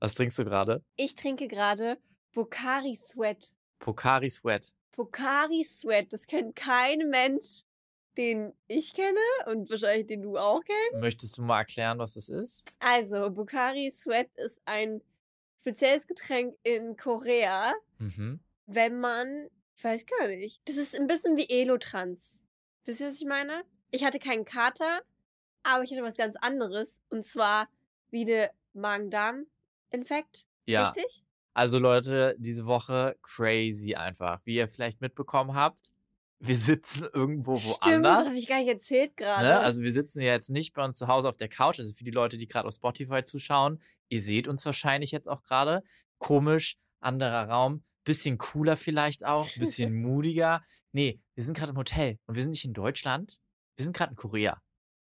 Was trinkst du gerade? Ich trinke gerade Bokari Sweat. Pokari Sweat. Bokari Sweat, das kennt kein Mensch, den ich kenne und wahrscheinlich den du auch kennst. Möchtest du mal erklären, was das ist? Also, Bokari Sweat ist ein spezielles Getränk in Korea, Mhm. wenn man, ich weiß gar nicht, das ist ein bisschen wie Elotrans. Wisst ihr, was ich meine? Ich hatte keinen Kater, aber ich hatte was ganz anderes und zwar wie eine Magen-Darm-Infekt. Ja. Richtig? Also Leute, diese Woche crazy einfach. Wie ihr vielleicht mitbekommen habt, wir sitzen irgendwo Stimmt, woanders. das habe ich gar nicht erzählt gerade. Ne? Also wir sitzen ja jetzt nicht bei uns zu Hause auf der Couch. Also für die Leute, die gerade auf Spotify zuschauen, ihr seht uns wahrscheinlich jetzt auch gerade. Komisch, anderer Raum, bisschen cooler vielleicht auch, bisschen moodiger. Nee, wir sind gerade im Hotel und wir sind nicht in Deutschland. Wir sind gerade in Korea.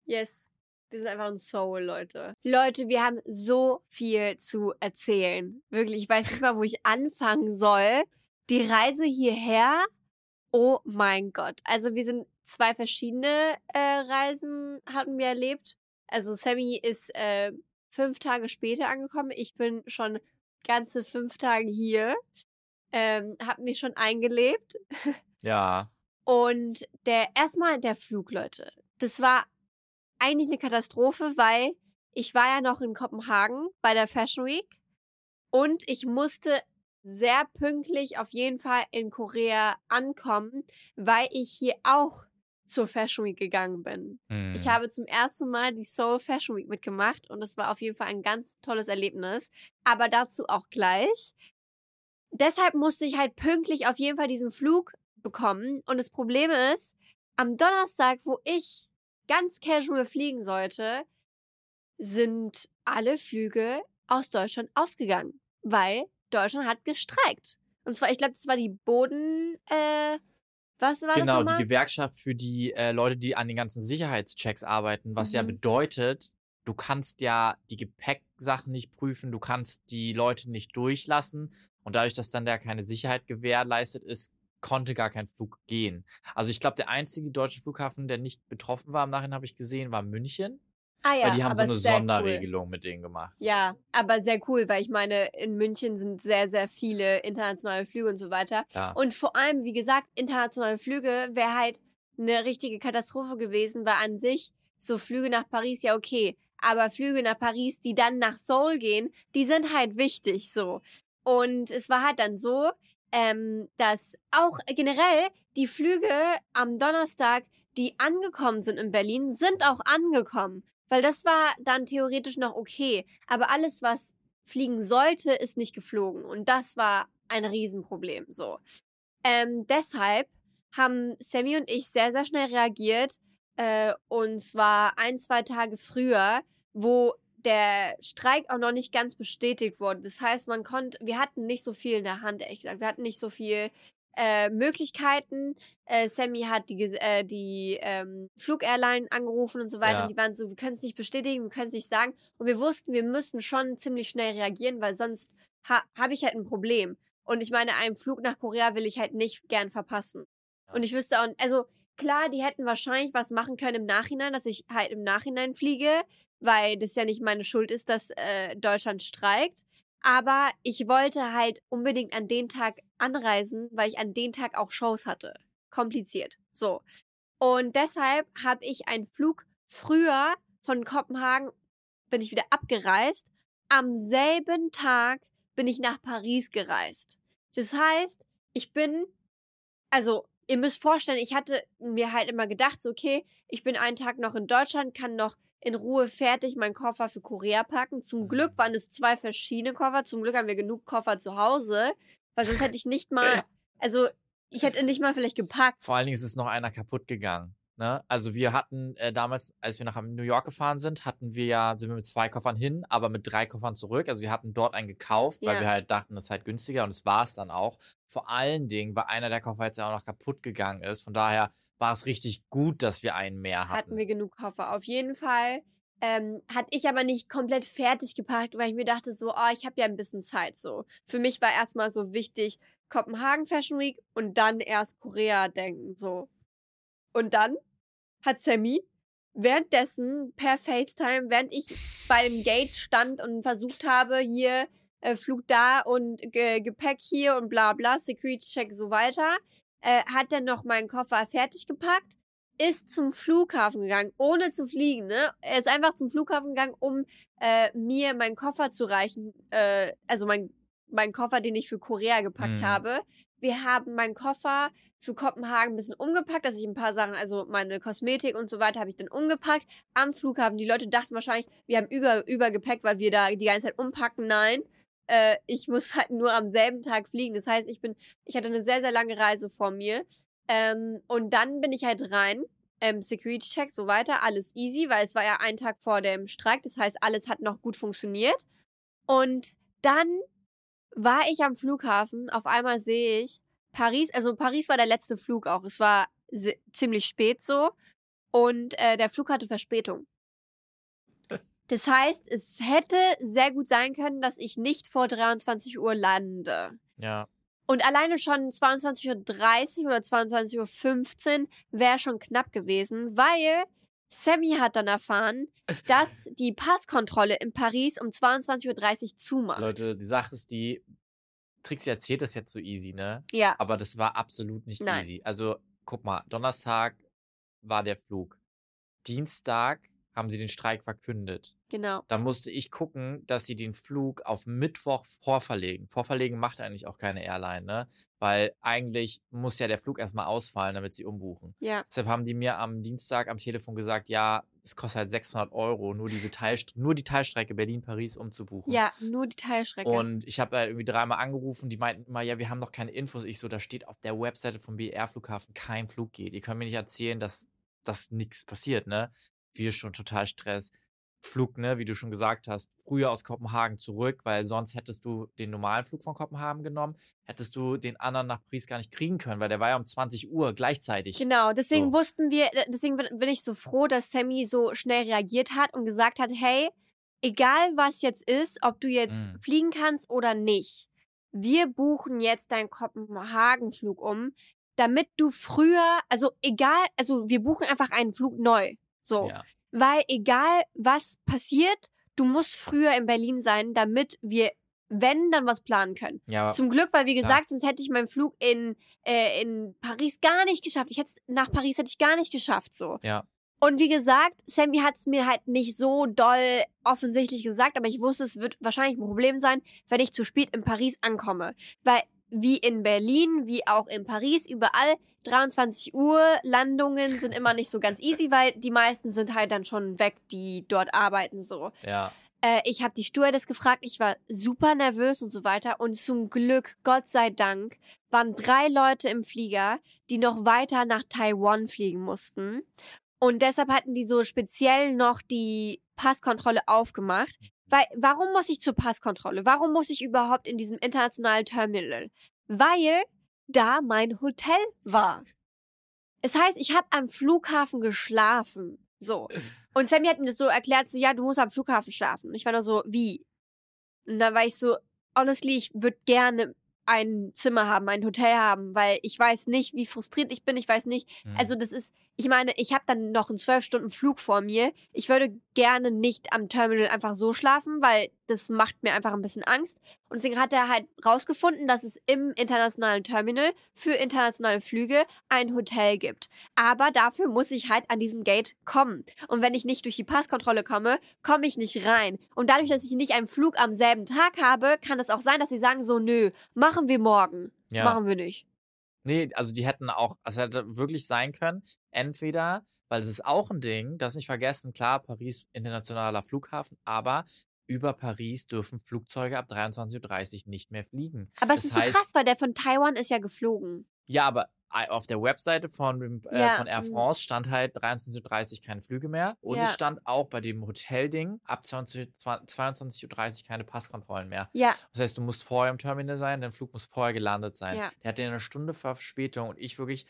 Yes. Wir sind einfach ein Soul, Leute. Leute, wir haben so viel zu erzählen. Wirklich, ich weiß nicht mal, wo ich anfangen soll. Die Reise hierher, oh mein Gott. Also wir sind zwei verschiedene äh, Reisen hatten wir erlebt. Also Sammy ist äh, fünf Tage später angekommen. Ich bin schon ganze fünf Tage hier. Ähm, hab mich schon eingelebt. Ja. Und der erstmal der Flug, Leute. Das war eigentlich eine Katastrophe, weil ich war ja noch in Kopenhagen bei der Fashion Week und ich musste sehr pünktlich auf jeden Fall in Korea ankommen, weil ich hier auch zur Fashion Week gegangen bin. Ich Hm. habe zum ersten Mal die Seoul Fashion Week mitgemacht und es war auf jeden Fall ein ganz tolles Erlebnis. Aber dazu auch gleich. Deshalb musste ich halt pünktlich auf jeden Fall diesen Flug bekommen. Und das Problem ist, am Donnerstag, wo ich ganz casual fliegen sollte, sind alle Flüge aus Deutschland ausgegangen, weil Deutschland hat gestreikt. Und zwar, ich glaube, das war die Boden, äh, was war Genau, das die nochmal? Gewerkschaft für die äh, Leute, die an den ganzen Sicherheitschecks arbeiten, was ja Mhm. bedeutet, du kannst ja die Gepäcksachen nicht prüfen, du kannst die Leute nicht durchlassen und dadurch, dass dann da keine Sicherheit gewährleistet ist, konnte gar kein Flug gehen. Also ich glaube, der einzige deutsche Flughafen, der nicht betroffen war, im Nachhinein habe ich gesehen, war München, Ah ja, weil die haben so eine sehr cool. Sonderregelung mit denen gemacht. Ja, aber sehr cool, weil ich meine, in München sind sehr, sehr viele internationale Flüge und so weiter. Ja. Und vor allem, wie gesagt, internationale Flüge wäre halt eine richtige Katastrophe gewesen, weil an sich so Flüge nach Paris ja okay. Aber Flüge nach Paris, die dann nach Seoul gehen, die sind halt wichtig so. Und es war halt dann so, ähm, dass auch generell die Flüge am Donnerstag, die angekommen sind in Berlin, sind auch angekommen. Weil das war dann theoretisch noch okay. Aber alles, was fliegen sollte, ist nicht geflogen. Und das war ein Riesenproblem. So. Ähm, deshalb haben Sammy und ich sehr, sehr schnell reagiert. Äh, und zwar ein, zwei Tage früher, wo der Streik auch noch nicht ganz bestätigt wurde. Das heißt, man konnte, wir hatten nicht so viel in der Hand, ehrlich gesagt. Wir hatten nicht so viel äh, Möglichkeiten. Äh, Sammy hat die, äh, die ähm, Flugairline angerufen und so weiter. Ja. Und die waren so, wir können es nicht bestätigen, wir können es nicht sagen. Und wir wussten, wir müssen schon ziemlich schnell reagieren, weil sonst ha habe ich halt ein Problem. Und ich meine, einen Flug nach Korea will ich halt nicht gern verpassen. Ja. Und ich wüsste auch, also klar, die hätten wahrscheinlich was machen können im Nachhinein, dass ich halt im Nachhinein fliege, weil das ja nicht meine Schuld ist, dass äh, Deutschland streikt. Aber ich wollte halt unbedingt an den Tag anreisen, weil ich an den Tag auch Shows hatte. Kompliziert. So. Und deshalb habe ich einen Flug früher von Kopenhagen bin ich wieder abgereist. Am selben Tag bin ich nach Paris gereist. Das heißt, ich bin, also ihr müsst vorstellen, ich hatte mir halt immer gedacht, so, okay, ich bin einen Tag noch in Deutschland, kann noch in Ruhe fertig meinen Koffer für Korea packen. Zum Glück waren es zwei verschiedene Koffer. Zum Glück haben wir genug Koffer zu Hause, weil sonst hätte ich nicht mal, also ich hätte nicht mal vielleicht gepackt. Vor allen Dingen ist es noch einer kaputt gegangen. Ne? Also wir hatten äh, damals, als wir nach New York gefahren sind, hatten wir ja, sind wir mit zwei Koffern hin, aber mit drei Koffern zurück. Also wir hatten dort einen gekauft, weil Ja. wir halt dachten, das ist halt günstiger und es war es dann auch. Vor allen Dingen, weil einer der Koffer jetzt ja auch noch kaputt gegangen ist. Von daher war es richtig gut, dass wir einen mehr hatten. hatten wir genug Koffer. Auf jeden Fall ähm, hatte ich aber nicht komplett fertig gepackt, weil ich mir dachte so, oh, ich habe ja ein bisschen Zeit so. Für mich war erstmal so wichtig Kopenhagen Fashion Week und dann erst Korea denken so. Und dann hat Sammy währenddessen per FaceTime, während ich beim Gate stand und versucht habe, hier äh, Flug da und Ge Gepäck hier und bla bla, Security-Check so weiter, äh, hat er noch meinen Koffer fertig gepackt, ist zum Flughafen gegangen, ohne zu fliegen, ne? Er ist einfach zum Flughafen gegangen, um äh, mir meinen Koffer zu reichen, äh, also mein, mein Koffer, den ich für Korea gepackt Mhm. habe. Wir haben meinen Koffer für Kopenhagen ein bisschen umgepackt, dass ich ein paar Sachen, also meine Kosmetik und so weiter, habe ich dann umgepackt am Flughafen. Die Leute dachten wahrscheinlich, wir haben über, Übergepäck, weil wir da die ganze Zeit umpacken. Nein, äh, ich muss halt nur am selben Tag fliegen. Das heißt, ich bin, ich hatte eine sehr, sehr lange Reise vor mir. Ähm, und dann bin ich halt rein. Ähm, Security Check, so weiter, alles easy, weil es war ja ein Tag vor dem Streik. Das heißt, alles hat noch gut funktioniert. Und dann war ich am Flughafen. Auf einmal sehe ich Paris. Also Paris war der letzte Flug auch. Es war ziemlich spät so. Und äh, der Flug hatte Verspätung. Das heißt, es hätte sehr gut sein können, dass ich nicht vor 23 Uhr lande. Ja. Und alleine schon 22.30 Uhr oder 22.15 Uhr wäre schon knapp gewesen, weil Sammy hat dann erfahren, dass die Passkontrolle in Paris um 22.30 Uhr zumacht. Leute, die Sache ist die, Trixie erzählt das jetzt so easy, ne? Ja, Aber das war absolut nicht Nein. easy. Also, guck mal, Donnerstag war der Flug. Dienstag haben sie den Streik verkündet. Genau. Da musste ich gucken, dass sie den Flug auf Mittwoch vorverlegen. Vorverlegen macht eigentlich auch keine Airline, ne? Weil eigentlich muss ja der Flug erstmal ausfallen, damit sie umbuchen. Ja, Deshalb haben die mir am Dienstag am Telefon gesagt, ja, es kostet halt 600 Euro, nur, diese Teilst nur die Teilstrecke Berlin-Paris umzubuchen. ja, nur die Teilstrecke. Und ich habe halt irgendwie dreimal angerufen, die meinten immer, ja, wir haben noch keine Infos. Ich so, da steht auf der Webseite vom BR-Flughafen kein Flug geht. Ihr könnt mir nicht erzählen, dass, dass nichts passiert, ne? Wir schon total Stress. Flug, ne, wie du schon gesagt hast, früher aus Kopenhagen zurück, weil sonst hättest du den normalen Flug von Kopenhagen genommen, hättest du den anderen nach Paris gar nicht kriegen können, weil der war ja um 20 Uhr gleichzeitig. Genau, deswegen So. wussten wir, äh, deswegen bin bin ich so froh, dass Sammy so schnell reagiert hat und gesagt hat, hey, egal was jetzt ist, ob du jetzt Mm. fliegen kannst oder nicht, wir buchen jetzt deinen Kopenhagen-Flug um, damit du früher, also egal, also wir buchen einfach einen Flug neu. So. Ja. Weil egal was passiert, du musst früher in Berlin sein, damit wir, wenn, dann was planen können. Ja, Zum Glück, weil wie gesagt, sonst hätte ich meinen Flug in, äh, in Paris gar nicht geschafft. Ich hätte nach Paris hätte ich gar nicht geschafft so. ja. Und wie gesagt, Sammy hat es mir halt nicht so doll offensichtlich gesagt, aber ich wusste, es wird wahrscheinlich ein Problem sein, wenn ich zu spät in Paris ankomme. Weil wie in Berlin, wie auch in Paris, überall 23 Uhr Landungen sind immer nicht so ganz easy, weil die meisten sind halt dann schon weg, die dort arbeiten so. Ja. Äh, ich habe die Stewardess gefragt, ich war super nervös und so weiter. Und zum Glück, Gott sei Dank, waren drei Leute im Flieger, die noch weiter nach Taiwan fliegen mussten. Und deshalb hatten die so speziell noch die Passkontrolle aufgemacht. Weil, warum muss ich zur Passkontrolle? Warum muss ich überhaupt in diesem internationalen Terminal? Weil da mein Hotel war. Es heißt, ich habe am Flughafen geschlafen. So. Und Sammy hat mir das so erklärt, so, ja, du musst am Flughafen schlafen. Und ich war nur so, wie? Und dann war ich so, honestly, ich würde gerne ein Zimmer haben, ein Hotel haben, weil ich weiß nicht, wie frustriert ich bin. Ich weiß nicht, Mhm. also das ist, ich meine, ich habe dann noch einen zwölf Stunden Flug vor mir. Ich würde gerne nicht am Terminal einfach so schlafen, weil das macht mir einfach ein bisschen Angst. Und deswegen hat er halt rausgefunden, dass es im internationalen Terminal für internationale Flüge ein Hotel gibt. Aber dafür muss ich halt an diesem Gate kommen. Und wenn ich nicht durch die Passkontrolle komme, komme ich nicht rein. Und dadurch, dass ich nicht einen Flug am selben Tag habe, kann es auch sein, dass sie sagen so, nö, machen wir morgen. ja. Machen wir nicht. Nee, also die hätten auch, es hätte wirklich sein können, entweder, weil es ist auch ein Ding, das nicht vergessen, klar, Paris internationaler Flughafen, aber über Paris dürfen Flugzeuge ab 23.30 Uhr nicht mehr fliegen. Aber es Das ist so heißt- krass, weil der von Taiwan ist ja geflogen. Ja, aber ei- auf der Webseite von, dem, äh, Ja, von Air mm. France stand halt 23.30 Uhr keine Flüge mehr. Und Ja. es stand auch bei dem Hotelding ab 20 22.30 Uhr keine Passkontrollen mehr. Ja, Das heißt, du musst vorher im Terminal sein, dein Flug muss vorher gelandet sein. Der hatte eine Stunde Verspätung und ich wirklich,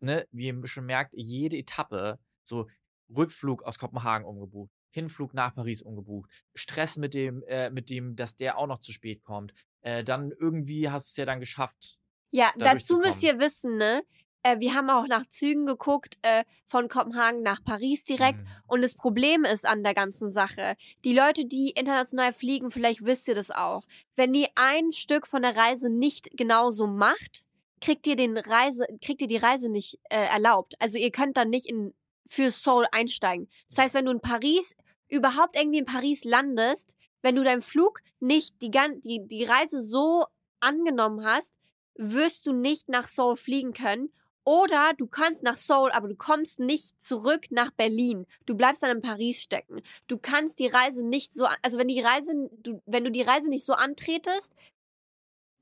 ne, wie ihr schon merkt, jede Etappe, so Rückflug aus Kopenhagen umgebucht, Hinflug nach Paris umgebucht, Stress mit dem, äh, mit dem, dass der auch noch zu spät kommt. Äh, dann irgendwie hast du es ja dann geschafft. ja, da dazu müsst ihr wissen, ne? Äh, wir haben auch nach Zügen geguckt, äh, von Kopenhagen nach Paris direkt. Mhm. Und das Problem ist an der ganzen Sache, die Leute, die international fliegen, vielleicht wisst ihr das auch, wenn ihr ein Stück von der Reise nicht genauso macht, kriegt ihr den Reise, kriegt ihr die Reise nicht äh, erlaubt. Also ihr könnt dann nicht in für Seoul einsteigen. Das heißt, wenn du in Paris überhaupt irgendwie in Paris landest, wenn du deinen Flug nicht die die die Reise so angenommen hast, wirst du nicht nach Seoul fliegen können. Oder du kannst nach Seoul, aber du kommst nicht zurück nach Berlin. Du bleibst dann in Paris stecken. Du kannst die Reise nicht so, also wenn die Reise, du, wenn du die Reise nicht so antretest,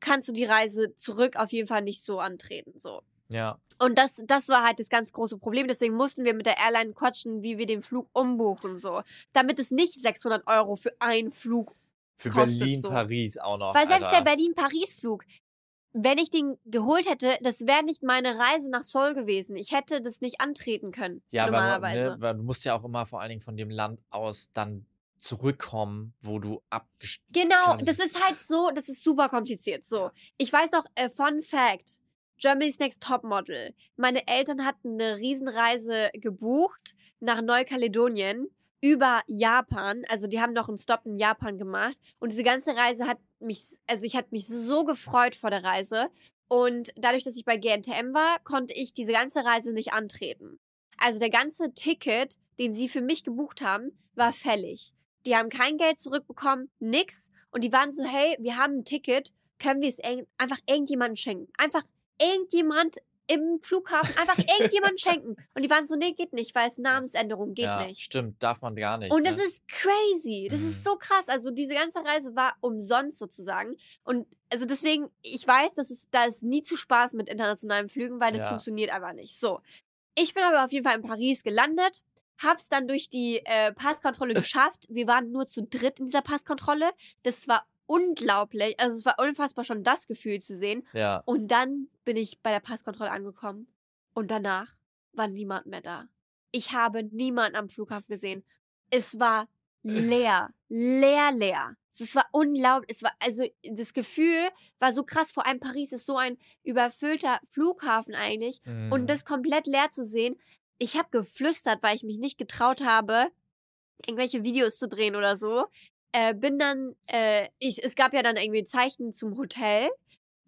kannst du die Reise zurück auf jeden Fall nicht so antreten. So. Ja. Und das, das war halt das ganz große Problem. Deswegen mussten wir mit der Airline quatschen, wie wir den Flug umbuchen, so. Damit es nicht 600 Euro für einen Flug Für Kostet Berlin, so. Paris auch noch. Weil selbst Alter. der Berlin-Paris-Flug, wenn ich den geholt hätte, das wäre nicht meine Reise nach Seoul gewesen. Ich hätte das nicht antreten können, Ja, weil, normalerweise. ne, weil du musst ja auch immer vor allen Dingen von dem Land aus dann zurückkommen, wo du abgestiegen Genau, Das ist halt so, das ist super kompliziert. So, ich weiß noch, äh, Fun Fact: Germany's Next Topmodel. Meine Eltern hatten eine Riesenreise gebucht nach Neukaledonien über Japan. Also die haben noch einen Stop in Japan gemacht. Und diese ganze Reise hat mich, also ich hatte mich so gefreut vor der Reise. Und dadurch, dass ich bei GNTM war, konnte ich diese ganze Reise nicht antreten. Also der ganze Ticket, den sie für mich gebucht haben, war fällig. Die haben kein Geld zurückbekommen, nix. Und die waren so, hey, wir haben ein Ticket, können wir es einfach irgendjemandem schenken? Einfach irgendjemand im Flughafen, einfach irgendjemandem schenken. Und die waren so, nee, geht nicht, weil es Namensänderung geht ja, nicht. Stimmt, darf man gar nicht. Und ne? das ist crazy. Das Mhm. ist so krass. Also diese ganze Reise war umsonst sozusagen. Und also deswegen, ich weiß, dass es da ist nie zu Spaß mit internationalen Flügen, weil das Ja. funktioniert einfach nicht. So. Ich bin aber auf jeden Fall in Paris gelandet, hab's dann durch die äh, Passkontrolle geschafft. Wir waren nur zu dritt in dieser Passkontrolle. Das war unglaublich. Also es war unfassbar schon das Gefühl zu sehen. ja. Und dann bin ich bei der Passkontrolle angekommen. Und danach war niemand mehr da. Ich habe niemanden am Flughafen gesehen. Es war leer. Leer, leer. Es war unglaublich. Es war, also, das Gefühl war so krass. Vor allem Paris ist so ein überfüllter Flughafen eigentlich. Mhm. Und das komplett leer zu sehen. Ich habe geflüstert, weil ich mich nicht getraut habe, irgendwelche Videos zu drehen oder so. Äh, bin dann, äh, ich, es gab ja dann irgendwie Zeichen zum Hotel.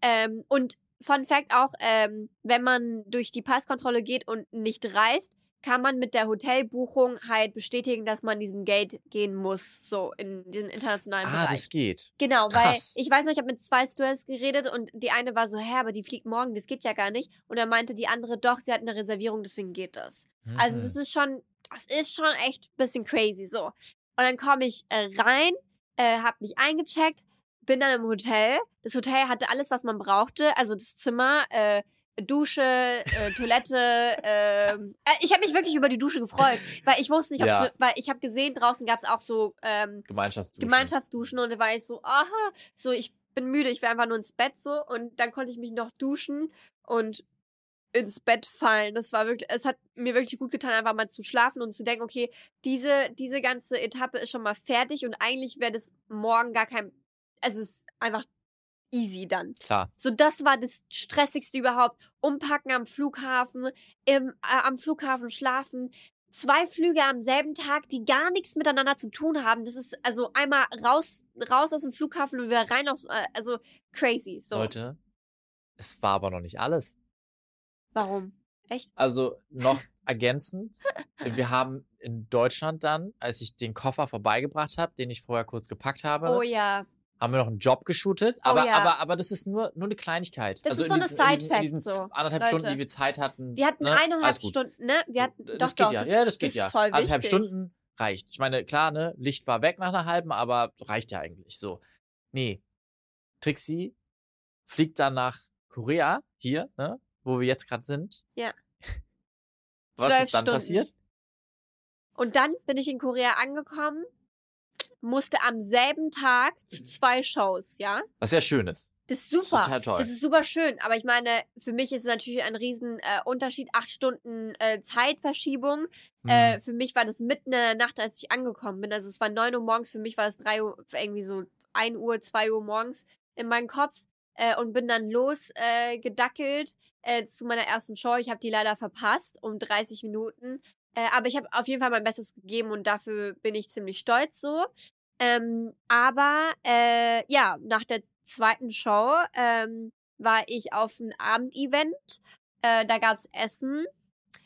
Ähm, und Fun Fact auch, ähm, wenn man durch die Passkontrolle geht und nicht reist, kann man mit der Hotelbuchung halt bestätigen, dass man diesem Gate gehen muss, so in den internationalen ah, Bereich. das geht. Genau, Krass. weil ich weiß noch, ich habe mit zwei Stewardess geredet und die eine war so, hä, aber die fliegt morgen, das geht ja gar nicht. Und dann meinte die andere, doch, sie hat eine Reservierung, deswegen geht das. Also Mhm. das ist schon, das ist schon echt ein bisschen crazy so. Und dann komme ich äh, rein, äh, habe mich eingecheckt, bin dann im Hotel. Das Hotel hatte alles, was man brauchte, also das Zimmer, äh, Dusche, äh, Toilette. ähm, äh, ich habe mich wirklich über die Dusche gefreut, weil ich wusste nicht, ob Ja. ne, weil ich habe gesehen, draußen gab es auch so ähm, Gemeinschaftsduschen. Gemeinschaftsduschen und da war ich so, aha, so ich bin müde, ich will einfach nur ins Bett so und dann konnte ich mich noch duschen und ins Bett fallen. Das war wirklich, es hat mir wirklich gut getan, einfach mal zu schlafen und zu denken, okay, diese, diese ganze Etappe ist schon mal fertig und eigentlich wäre das morgen gar kein, also es ist einfach easy dann. Klar. So, das war das Stressigste überhaupt. Umpacken am Flughafen, im, äh, am Flughafen schlafen. Zwei Flüge am selben Tag, die gar nichts miteinander zu tun haben. Das ist also einmal raus, raus aus dem Flughafen und wieder rein aus, äh, also crazy. So. Leute, es war aber noch nicht alles. Warum? Echt? Also noch ergänzend, wir haben in Deutschland dann, als ich den Koffer vorbeigebracht habe, den ich vorher kurz gepackt habe, Oh ja. Haben wir noch einen Job geshootet. Aber, ja. aber, aber das ist nur, nur eine Kleinigkeit. Das also ist so in eine diesen, in diesen, Side-Fact so, anderthalb Leute. Stunden, die wir Zeit hatten. Wir hatten ne? Eineinhalb. Stunden, ne? Wir hatten, das doch, geht doch, ja. das, ja, das geht ist ja. wichtig. Stunden reicht. Ich meine, klar, ne, Licht war weg nach einer halben, aber reicht ja eigentlich so. Nee. Trixie fliegt dann nach Korea, hier, ne, wo wir jetzt gerade sind. Ja. Was ist dann Stunden. passiert? Und dann bin ich in Korea angekommen, musste am selben Tag zu zwei Shows, ja? Was sehr schön ist. Das ist Das ist super. total toll. Das ist super schön, aber ich meine, für mich ist es natürlich ein riesen äh, Unterschied, acht Stunden äh, Zeitverschiebung. Äh, Hm. für mich war das mitten in der Nacht, als ich angekommen bin. Also es war neun Uhr morgens, für mich war es drei Uhr, irgendwie so ein Uhr, zwei Uhr morgens in meinem Kopf. äh, und bin dann losgedackelt äh, gedackelt, äh, zu meiner ersten Show. Ich habe die leider verpasst um 30 Minuten. Äh, aber ich habe auf jeden Fall mein Bestes gegeben und dafür bin ich ziemlich stolz so. Ähm, aber äh, ja, nach der zweiten Show ähm, war ich auf einem Abendevent. Äh, da gab es Essen.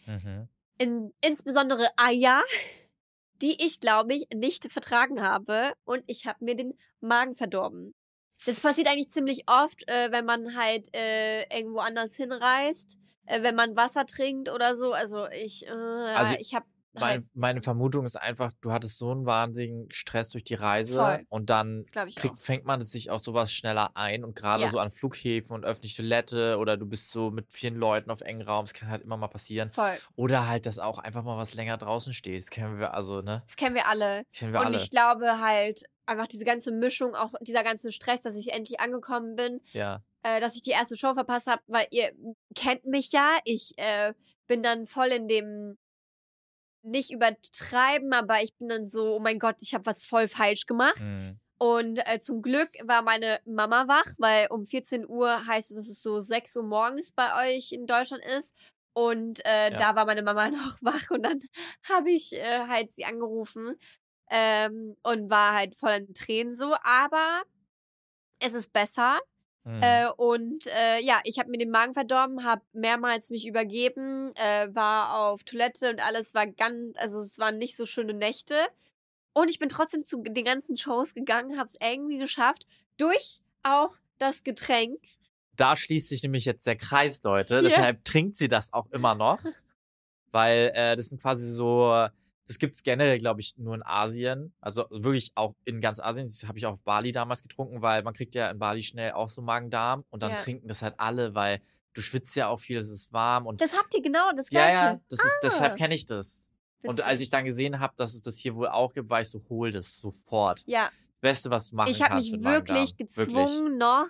Mhm. In, insbesondere Eier, die ich, glaube ich, nicht vertragen habe. Und ich habe mir den Magen verdorben. Das passiert eigentlich ziemlich oft, äh, wenn man halt äh, irgendwo anders hinreist, äh, wenn man Wasser trinkt oder so. Also ich, äh, Also ich habe Meine, halt, meine Vermutung ist einfach, du hattest so einen wahnsinnigen Stress durch die Reise Voll. und dann kriegt, fängt man es sich auch sowas schneller ein und gerade Ja. so an Flughäfen und öffentliche Toilette oder du bist so mit vielen Leuten auf engen Raum, es kann halt immer mal passieren. Voll. Oder halt, dass auch einfach mal was länger draußen steht. Das kennen wir also, ne? Das kennen wir alle. Kennen wir Und alle. ich glaube halt, einfach diese ganze Mischung, auch dieser ganze Stress, dass ich endlich angekommen bin, ja. Äh, dass ich die erste Show verpasst habe, weil ihr kennt mich ja. Ich äh, bin dann voll in dem nicht übertreiben, aber ich bin dann so, oh mein Gott, ich habe was voll falsch gemacht. Mhm. Und äh, zum Glück war meine Mama wach, weil um 14 Uhr heißt es, dass es so 6 Uhr morgens bei euch in Deutschland ist. Und äh, Ja. da war meine Mama noch wach und dann habe ich äh, halt sie angerufen ähm, und war halt voll in Tränen so. Aber es ist besser. Mhm. Äh, und äh, ja, ich habe mir den Magen verdorben, habe mehrmals mich übergeben, äh, war auf Toilette und alles war ganz, also es waren nicht so schöne Nächte. Und ich bin trotzdem zu den ganzen Shows gegangen, habe es irgendwie geschafft, durch auch das Getränk. da schließt sich nämlich jetzt der Kreis, Leute. Ja. Deshalb trinkt sie das auch immer noch. Weil äh, das sind quasi so, das gibt es generell, glaube ich, nur in Asien. Also wirklich auch in ganz Asien. Das habe ich auch auf Bali damals getrunken, weil man kriegt ja in Bali schnell auch so Magen-Darm und dann Ja. trinken das halt alle, weil du schwitzt ja auch viel, es ist warm und Das habt ihr genau das ja, gleiche. ja, das ist, deshalb Ah. kenne ich das. Und Witzig. als ich dann gesehen habe, dass es das hier wohl auch gibt, war ich so, hol das sofort. Ja, Beste, was du machen ich habe kannst mich mit Magen-Darm. wirklich gezwungen, noch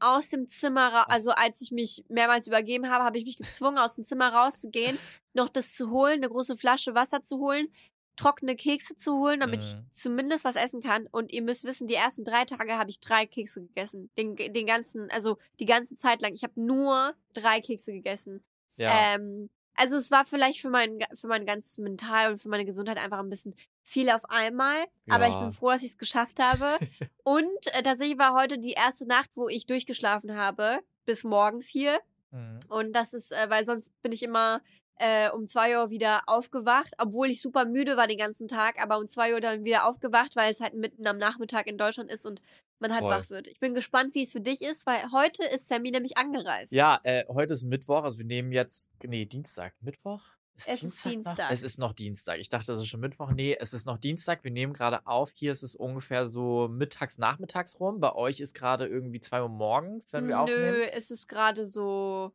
aus dem Zimmer raus, also als ich mich mehrmals übergeben habe, habe ich mich gezwungen, aus dem Zimmer rauszugehen, noch das zu holen, eine große Flasche Wasser zu holen, trockene Kekse zu holen, damit ich Mhm. zumindest was essen kann. Und ihr müsst wissen, die ersten drei Tage habe ich drei Kekse gegessen. Den, den ganzen, also die ganze Zeit lang. Ich habe nur drei Kekse gegessen. Ja. Ähm, also es war vielleicht für mein, für mein ganzes Mental und für meine Gesundheit einfach ein bisschen viel auf einmal. Aber ich Ja. bin froh, dass ich es geschafft habe. und äh, tatsächlich war heute die erste Nacht, wo ich durchgeschlafen habe, bis morgens hier. Mhm. Und das ist, äh, weil sonst bin ich immer äh, um zwei Uhr wieder aufgewacht, obwohl ich super müde war den ganzen Tag, aber um zwei Uhr dann wieder aufgewacht, weil es halt mitten am Nachmittag in Deutschland ist und man halt Voll. wach wird. Ich bin gespannt, wie es für dich ist, weil heute ist Sammy nämlich angereist. Ja, äh, heute ist Mittwoch, also wir nehmen jetzt, nee, Dienstag. Mittwoch? Es ist noch? Dienstag. Es ist noch Dienstag. Ich dachte, es ist schon Mittwoch. Nee, es ist noch Dienstag. Wir nehmen gerade auf. Hier ist es ungefähr so mittags, nachmittags rum. Bei euch ist gerade irgendwie 2 Uhr morgens, wenn wir Nö, aufnehmen. es ist gerade so.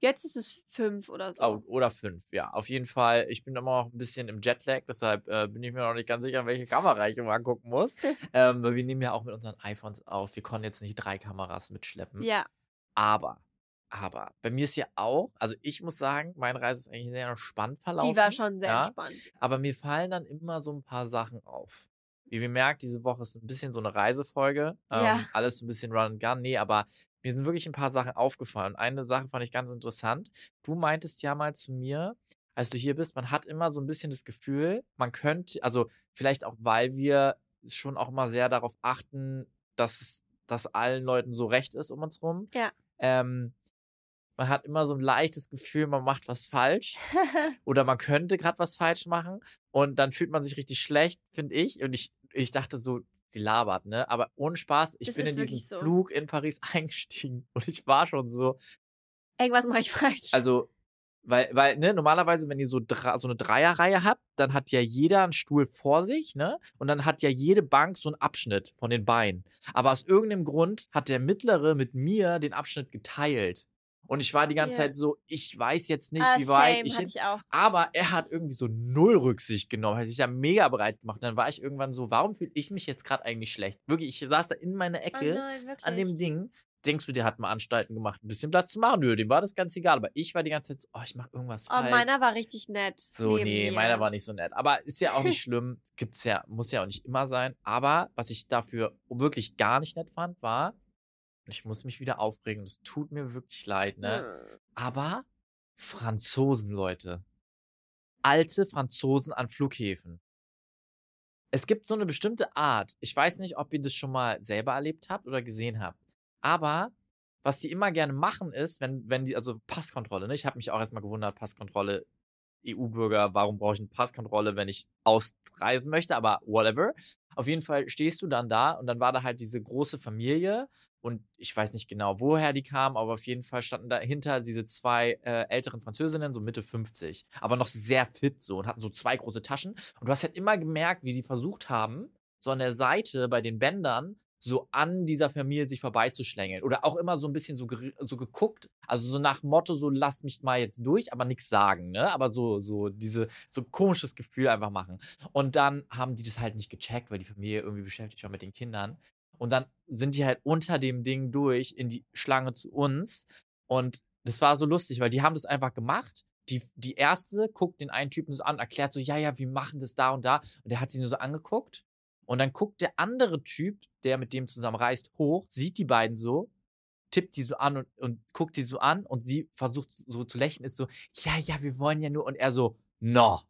Jetzt ist es fünf oder so. Oh, oder fünf, ja. Auf jeden Fall. Ich bin immer noch ein bisschen im Jetlag, deshalb äh, bin ich mir noch nicht ganz sicher, welche Kamera ich immer angucken muss. ähm, weil wir nehmen ja auch mit unseren iPhones auf. Wir konnten jetzt nicht drei Kameras mitschleppen. Ja, Aber, aber, bei mir ist ja auch, also ich muss sagen, meine Reise ist eigentlich sehr entspannt verlaufen. die war schon sehr ja, entspannt. Aber mir fallen dann immer so ein paar Sachen auf. Wie ihr merkt, diese Woche ist ein bisschen so eine Reisefolge. Ähm, Ja. Alles so ein bisschen Run and Gun. Nee, aber mir sind wirklich ein paar Sachen aufgefallen. Eine Sache fand ich ganz interessant. Du meintest ja mal zu mir, als du hier bist, man hat immer so ein bisschen das Gefühl, man könnte, also vielleicht auch, weil wir schon auch mal sehr darauf achten, dass es dass allen Leuten so recht ist um uns rum. Ja. Ähm, man hat immer so ein leichtes Gefühl, man macht was falsch oder man könnte gerade was falsch machen und dann fühlt man sich richtig schlecht, finde ich. Und ich, ich dachte so, sie labert, ne? Aber ohne Spaß, ich Das bin in diesen so. Flug in Paris eingestiegen und ich war schon so, Irgendwas mache ich falsch. also, weil, weil, ne, normalerweise, wenn ihr so, so eine Dreierreihe habt, dann hat ja jeder einen Stuhl vor sich, ne? Und dann hat ja jede Bank so einen Abschnitt von den Beinen. Aber aus irgendeinem Grund hat der Mittlere mit mir den Abschnitt geteilt. Und ich war die ganze Ja. Zeit so, ich weiß jetzt nicht, ah, wie weit ich ich auch. aber er hat irgendwie so null Rücksicht genommen, hat sich ja mega bereit gemacht. Und dann war ich irgendwann so, warum fühle ich mich jetzt gerade eigentlich schlecht? Wirklich, ich saß da in meiner Oh Ecke nein, wirklich. an dem Ding. Denkst du, der hat mal Anstalten gemacht, ein bisschen Platz zu machen? Nö, dem war das ganz egal. Aber ich war die ganze Zeit so, oh, ich mache irgendwas oh, falsch. meiner war richtig nett. so, nee, mir. meiner war nicht so nett. Aber ist ja auch nicht schlimm. Gibt's ja, muss ja auch nicht immer sein. Aber was ich dafür wirklich gar nicht nett fand, war, ich muss mich wieder aufregen, das tut mir wirklich leid, ne? Hm. Aber Franzosen, Leute. Alte Franzosen an Flughäfen. Es gibt so eine bestimmte Art. Ich weiß nicht, ob ihr das schon mal selber erlebt habt oder gesehen habt. Aber was die immer gerne machen ist, wenn, wenn die, also Passkontrolle, ne? Ich habe mich auch erstmal gewundert, Passkontrolle, EU-Bürger, warum brauche ich eine Passkontrolle, wenn ich ausreisen möchte, aber whatever. Auf jeden Fall stehst du dann da und dann war da halt diese große Familie und ich weiß nicht genau, woher die kamen, aber auf jeden Fall standen dahinter diese zwei äh, älteren Französinnen, so Mitte 50, aber noch sehr fit so und hatten so zwei große Taschen. Und du hast halt immer gemerkt, wie sie versucht haben, so an der Seite bei den Bändern so an dieser Familie sich vorbeizuschlängeln. Oder auch immer so ein bisschen so, so geguckt, also so nach Motto, so lass mich mal jetzt durch, aber nichts sagen, ne? Aber so, so diese, so komisches Gefühl einfach machen. Und dann haben die das halt nicht gecheckt, weil die Familie irgendwie beschäftigt war mit den Kindern. Und dann sind die halt unter dem Ding durch in die Schlange zu uns. Und das war so lustig, weil die haben das einfach gemacht. Die, die erste guckt den einen Typen so an, erklärt so, ja, ja, wir machen das da und da. Und der hat sie nur so angeguckt. Und dann guckt der andere Typ, der mit dem zusammen reist, hoch, sieht die beiden so, tippt die so an und, und guckt die so an und sie versucht so zu lächeln, ist so, ja, ja, wir wollen ja nur. Und er so, no.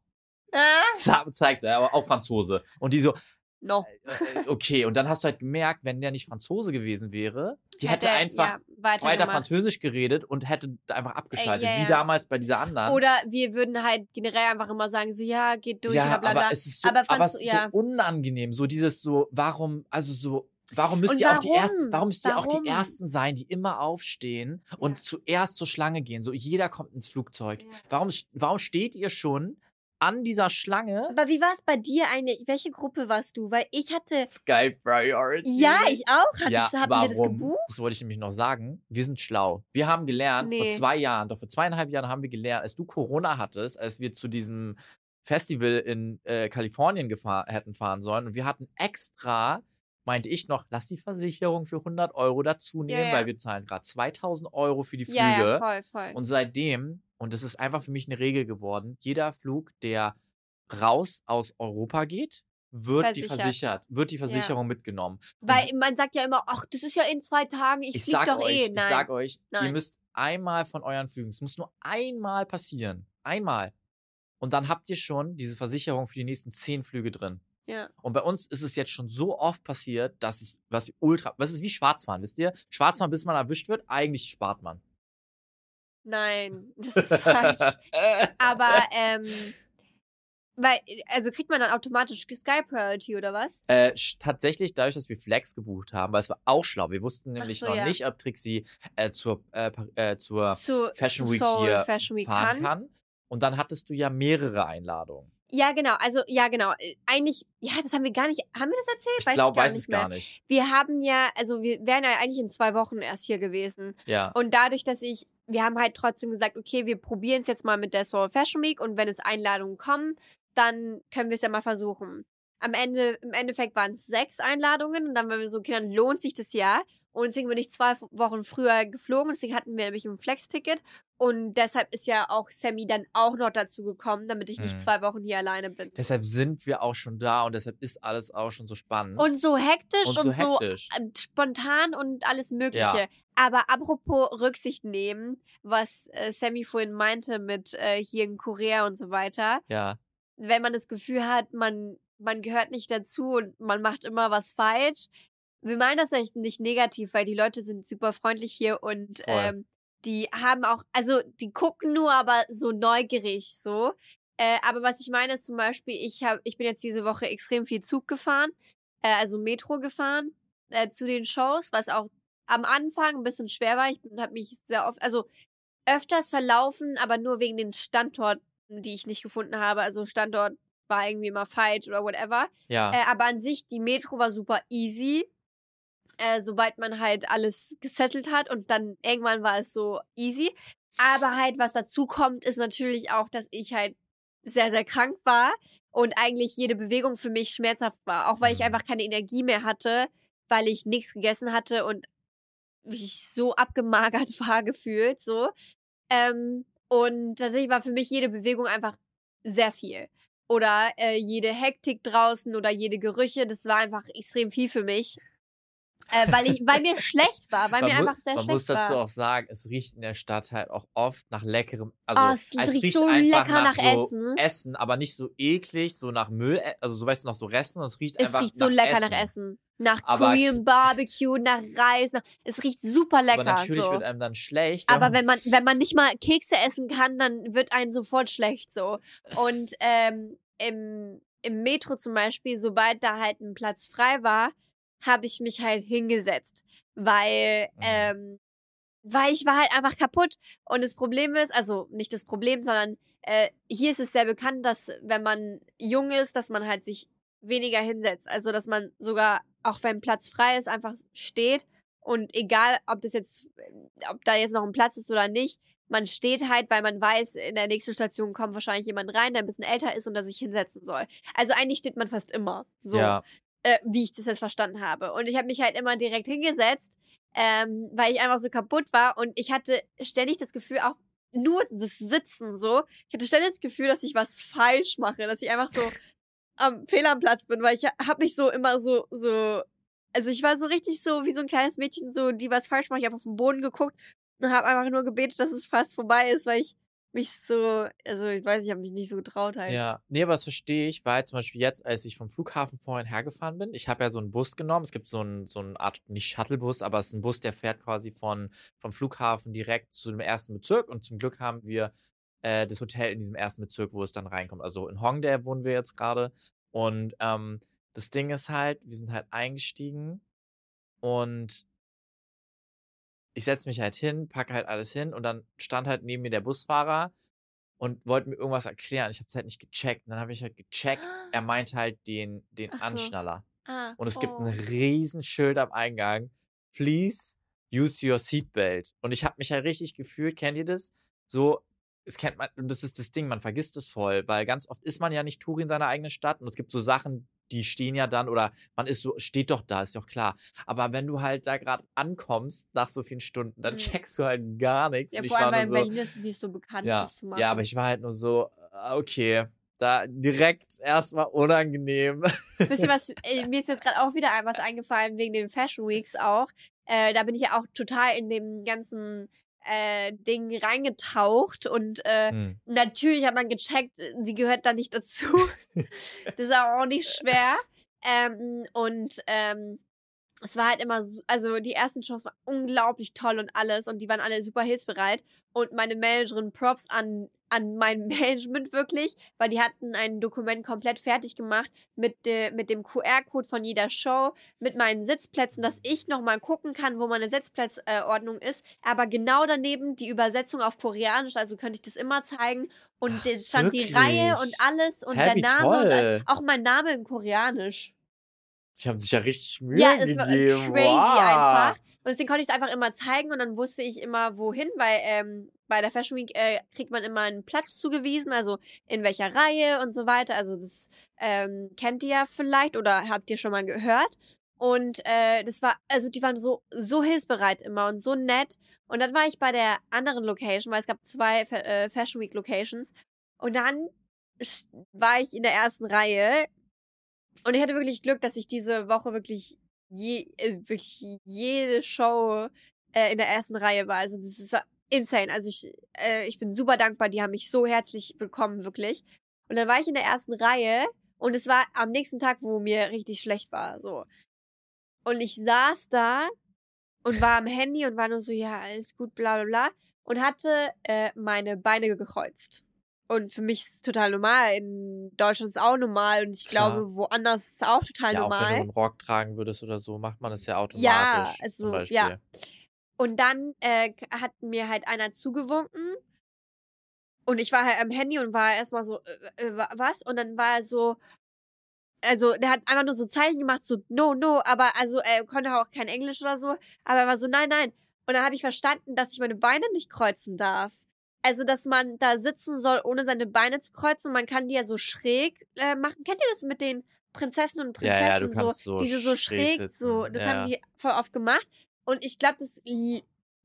Ze- Zeigt er, aber auf Franzose. Und die so, no. äh, okay. Und dann hast du halt gemerkt, wenn der nicht Franzose gewesen wäre, die hätte, er, einfach ja, weiter Französisch geredet und hätte einfach abgeschaltet, ja, wie ja. damals bei dieser anderen. Oder wir würden halt generell einfach immer sagen, so ja, geht durch, ja, bla bla. aber es ist so, Aber aber, es ist ja. so unangenehm, so dieses so, warum, also so, warum müsst Und ihr auch die warum? ersten, warum müsst ihr auch Warum? die ersten sein, die immer aufstehen und Ja. zuerst zur Schlange gehen? So jeder kommt ins Flugzeug. Ja. Warum, warum steht ihr schon an dieser Schlange? Aber wie war es bei dir eigentlich? Welche Gruppe warst du? Weil ich hatte. Sky Priority. Ja, ich auch. Hattest, ja, haben warum? wir das gebucht? Das wollte ich nämlich noch sagen. Wir sind schlau. Wir haben gelernt, vor Nee. zwei Jahren, doch vor zweieinhalb Jahren haben wir gelernt, als du Corona hattest, als wir zu diesem Festival in äh, Kalifornien gefahr hätten fahren sollen und wir hatten extra, meinte ich noch, lass die Versicherung für 100 Euro dazu nehmen, ja. weil wir zahlen gerade 2000 Euro für die Flüge. Ja, ja, voll, voll. Und seitdem, und das ist einfach für mich eine Regel geworden, jeder Flug, der raus aus Europa geht, wird die Versichert. versichert, wird die Versicherung mitgenommen. Und Weil man sagt ja immer, ach, das ist ja in zwei Tagen, ich, ich flieg doch euch, eh. ich Nein. sag euch, ihr Nein. müsst einmal von euren Flügen, es muss nur einmal passieren. Einmal. Und dann habt ihr schon diese Versicherung für die nächsten zehn Flüge drin. Ja. Und bei uns ist es jetzt schon so oft passiert, dass es was ultra, was ist wie Schwarzfahren, wisst ihr? Schwarzfahren, bis man erwischt wird, eigentlich spart man. Nein, das ist falsch. Aber, ähm, weil, also kriegt man dann automatisch Sky Priority oder was? Äh, tatsächlich, dadurch, dass wir Flex gebucht haben, weil es war auch schlau. Wir wussten nämlich so, noch ja. nicht, ob Trixie äh, zur, äh, äh, zur Zu Fashion Week Seoul hier Fashion Week fahren kann. kann. Und dann hattest du ja mehrere Einladungen. Ja, genau. Also, ja, genau. Äh, Eigentlich, ja, das haben wir gar nicht. Haben wir das erzählt? Ich weiß glaube, ich gar weiß nicht es mehr. gar nicht. Wir haben ja, also wir wären ja eigentlich in zwei Wochen erst hier gewesen. Ja. Und dadurch, dass ich, wir haben halt trotzdem gesagt, okay, wir probieren es jetzt mal mit der Seoul Fashion Week und wenn es Einladungen kommen, dann können wir es ja mal versuchen. Am Ende, im Endeffekt waren es sechs Einladungen und dann waren wir so, okay, dann lohnt sich das ja. Und deswegen bin ich zwei Wochen früher geflogen, deswegen hatten wir nämlich ein Flex-Ticket. Und deshalb ist ja auch Sammy dann auch noch dazu gekommen, damit ich nicht Mhm. zwei Wochen hier alleine bin. Deshalb sind wir auch schon da und deshalb ist alles auch schon so spannend. Und so hektisch und und, so so hektisch. ähm, spontan und alles Mögliche. Ja. Aber apropos Rücksicht nehmen, was äh, Sammy vorhin meinte mit äh, hier in Korea und so weiter, Ja. wenn man das Gefühl hat, man, man gehört nicht dazu und man macht immer was falsch. Wir meinen das echt nicht negativ, weil die Leute sind super freundlich hier und ähm, die haben auch, also die gucken nur, aber so neugierig so. Äh, aber was ich meine ist zum Beispiel, ich hab, ich bin jetzt diese Woche extrem viel Zug gefahren, äh, also Metro gefahren äh, zu den Shows, was auch am Anfang ein bisschen schwer war. Ich habe mich sehr oft, also öfters verlaufen, aber nur wegen den Standorten, die ich nicht gefunden habe. Also Standort war irgendwie immer falsch oder whatever. Ja. Äh, aber an sich, die Metro war super easy. Äh, sobald man halt alles gesettelt hat und dann irgendwann war es so easy. Aber halt, was dazu kommt, ist natürlich auch, dass ich halt sehr, sehr krank war und eigentlich jede Bewegung für mich schmerzhaft war. Auch weil ich Mhm. einfach keine Energie mehr hatte, weil ich nichts gegessen hatte und ich so abgemagert war gefühlt, so. Ähm, und tatsächlich war für mich jede Bewegung einfach sehr viel. Oder äh, jede Hektik draußen oder jede Gerüche, das war einfach extrem viel für mich. Äh, weil, ich, weil mir schlecht war, weil man mir einfach sehr man schlecht muss dazu war. auch sagen, es riecht in der Stadt halt auch oft nach leckerem. Also Oh, es riecht so einfach lecker nach so Essen. Essen, aber nicht so eklig, so nach Müll, äh, also so weißt du, nach so Resten. Es riecht Es einfach riecht so nach lecker Essen. nach Essen. Nach Aber- Korean Barbecue, nach Reis. Nach, es riecht super lecker. Aber natürlich so. wird einem dann schlecht. Aber wenn man, wenn man nicht mal Kekse essen kann, dann wird einem sofort schlecht so. Und ähm, im, im Metro zum Beispiel, sobald da halt ein Platz frei war, habe ich mich halt hingesetzt. Weil, Mhm. ähm, weil ich war halt einfach kaputt. Und das Problem ist, also nicht das Problem, sondern äh, hier ist es sehr bekannt, dass wenn man jung ist, dass man halt sich weniger hinsetzt. Also dass man sogar, auch wenn Platz frei ist, einfach steht und egal, ob das jetzt, ob da jetzt noch ein Platz ist oder nicht, man steht halt, weil man weiß, in der nächsten Station kommt wahrscheinlich jemand rein, der ein bisschen älter ist und der sich hinsetzen soll. Also eigentlich steht man fast immer. So, Ja, äh, wie ich das jetzt verstanden habe. Und ich habe mich halt immer direkt hingesetzt, ähm, weil ich einfach so kaputt war und ich hatte ständig das Gefühl, auch nur das Sitzen so, ich hatte ständig das Gefühl, dass ich was falsch mache, dass ich einfach so am Fehl am Platz bin, weil ich habe mich so immer so, so, also ich war so richtig so wie so ein kleines Mädchen, so, die was falsch macht. Ich habe auf den Boden geguckt und habe einfach nur gebetet, dass es fast vorbei ist, weil ich mich so, also ich weiß, ich habe mich nicht so getraut halt. ja. Nee, aber das verstehe ich, weil zum Beispiel jetzt, als ich vom Flughafen vorhin hergefahren bin, ich habe ja so einen Bus genommen. Es gibt so einen, so eine Art, nicht Shuttlebus, aber es ist ein Bus, der fährt quasi von, vom Flughafen direkt zu dem ersten Bezirk. Und zum Glück haben wir äh, das Hotel in diesem ersten Bezirk, wo es dann reinkommt. Also in Hongdae wohnen wir jetzt gerade. Und ähm, das Ding ist halt, wir sind halt eingestiegen und ich setze mich halt hin, packe halt alles hin und dann stand halt neben mir der Busfahrer und wollte mir irgendwas erklären. Ich habe es halt nicht gecheckt. Und dann habe ich halt gecheckt, er meinte halt den, den so. Anschnaller. Ah, Und es gibt oh. ein riesen Schild am Eingang. Please use your seatbelt. Und ich habe mich halt richtig gefühlt, kennt ihr das? So, es kennt man, und das ist das Ding, man vergisst es voll, weil ganz oft ist man ja nicht Touri in seiner eigenen Stadt und es gibt so Sachen, die stehen ja dann oder man ist so, steht doch da, ist doch klar. Aber wenn du halt da gerade ankommst nach so vielen Stunden, dann Mhm. checkst du halt gar nichts. Ja, vor allem, weil in so, Berlin ist es nicht so bekannt, ja, das zu machen. ja, aber ich war halt nur so, ah, okay, da direkt erstmal unangenehm. Wisst ihr was, äh, mir ist jetzt gerade auch wieder was eingefallen, wegen den Fashion Weeks auch. Äh, da bin ich ja auch total in dem ganzen äh, Ding reingetaucht und äh, Hm. natürlich hat man gecheckt, sie gehört da nicht dazu. das ist auch nicht schwer. Ähm, und ähm, es war halt immer, so, also die ersten Shows waren unglaublich toll und alles und die waren alle super hilfsbereit. Und meine Managerin, Props an, an mein Management wirklich, weil die hatten ein Dokument komplett fertig gemacht mit, de, mit dem QR-Code von jeder Show, mit meinen Sitzplätzen, dass ich nochmal gucken kann, wo meine Sitzplatzordnung ist. Aber genau daneben die Übersetzung auf Koreanisch, also könnte ich das immer zeigen. Und Ach, da stand die wirklich? Reihe und alles und Hä, der Name und auch mein Name in Koreanisch. Die haben sich ja richtig Mühe Ja, es war gegeben. crazy wow. einfach. Und deswegen konnte ich es einfach immer zeigen und dann wusste ich immer, wohin, weil ähm, bei der Fashion Week äh, kriegt man immer einen Platz zugewiesen, also in welcher Reihe und so weiter. Also das ähm, kennt ihr ja vielleicht oder habt ihr schon mal gehört. Und äh, das war, also die waren so, so hilfsbereit immer und so nett. Und dann war ich bei der anderen Location, weil es gab zwei Fa äh, Fashion Week Locations. Und dann war ich in der ersten Reihe und ich hatte wirklich Glück, dass ich diese Woche wirklich, je, äh, wirklich jede Show äh, in der ersten Reihe war. Also das ist insane. Also ich, äh, ich bin super dankbar. Die haben mich so herzlich willkommen, wirklich. Und dann war ich in der ersten Reihe und es war am nächsten Tag, wo mir richtig schlecht war. So. Und ich saß da und war am Handy und war nur so, ja, alles gut, bla bla bla. Und hatte äh, meine Beine gekreuzt. Und für mich ist es total normal. In Deutschland ist es auch normal. Und ich Klar. glaube, woanders ist es auch total Ja, auch wenn du normal. einen Rock tragen würdest oder so, macht man das ja automatisch. Ja, zum also, ja. Und dann äh, hat mir halt einer zugewunken. Und ich war halt am Handy und war erstmal so, äh, äh, wa- was? Und dann war er so, also der hat einfach nur so Zeichen gemacht, so no, no, aber also er konnte auch kein Englisch oder so, aber er war so, nein, nein. Und dann habe ich verstanden, dass ich meine Beine nicht kreuzen darf. Also, dass man da sitzen soll, ohne seine Beine zu kreuzen. Man kann die ja so schräg äh, machen. Kennt ihr das mit den Prinzessinnen und Ja, Prinzessinnen? ja, du kannst so diese so schräg schräg, so, das Ja. haben die voll oft gemacht. Und ich glaube, das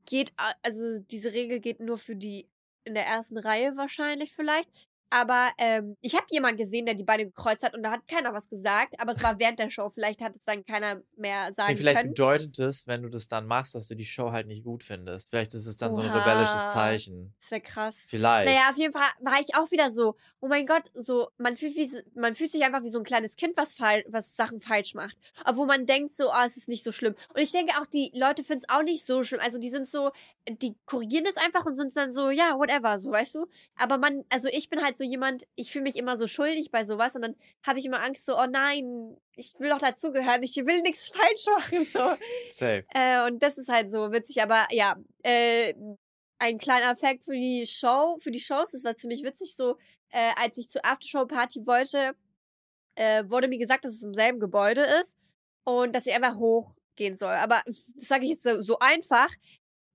geht, also diese Regel geht nur für die in der ersten Reihe wahrscheinlich vielleicht. Aber ähm, ich habe jemanden gesehen, der die Beine gekreuzt hat und da hat keiner was gesagt. Aber es war während der Show. Vielleicht hat es dann keiner mehr sagen Nee, vielleicht können. bedeutet es, wenn du das dann machst, dass du die Show halt nicht gut findest. Vielleicht ist es dann so ein Oha. rebellisches Zeichen. Das wäre krass. Vielleicht. Naja, auf jeden Fall war ich auch wieder so, oh mein Gott, so, man fühlt, wie, man fühlt sich einfach wie so ein kleines Kind, was, was Sachen falsch macht. Obwohl man denkt so, oh, es ist nicht so schlimm. Und ich denke auch, die Leute finden es auch nicht so schlimm. Also die sind so, die korrigieren das einfach und sind dann so, ja, whatever, so, weißt du? Aber man, also ich bin halt so jemand, ich fühle mich immer so schuldig bei sowas und dann habe ich immer Angst so, oh nein, ich will doch dazugehören, ich will nichts falsch machen, so. Safe. Äh, und das ist halt so witzig, aber ja, äh, ein kleiner Fact für die Show, für die Shows, das war ziemlich witzig, so, äh, als ich zur Aftershow-Party wollte, äh, wurde mir gesagt, dass es im selben Gebäude ist und dass ich einfach hochgehen soll. Aber das sage ich jetzt so, so einfach.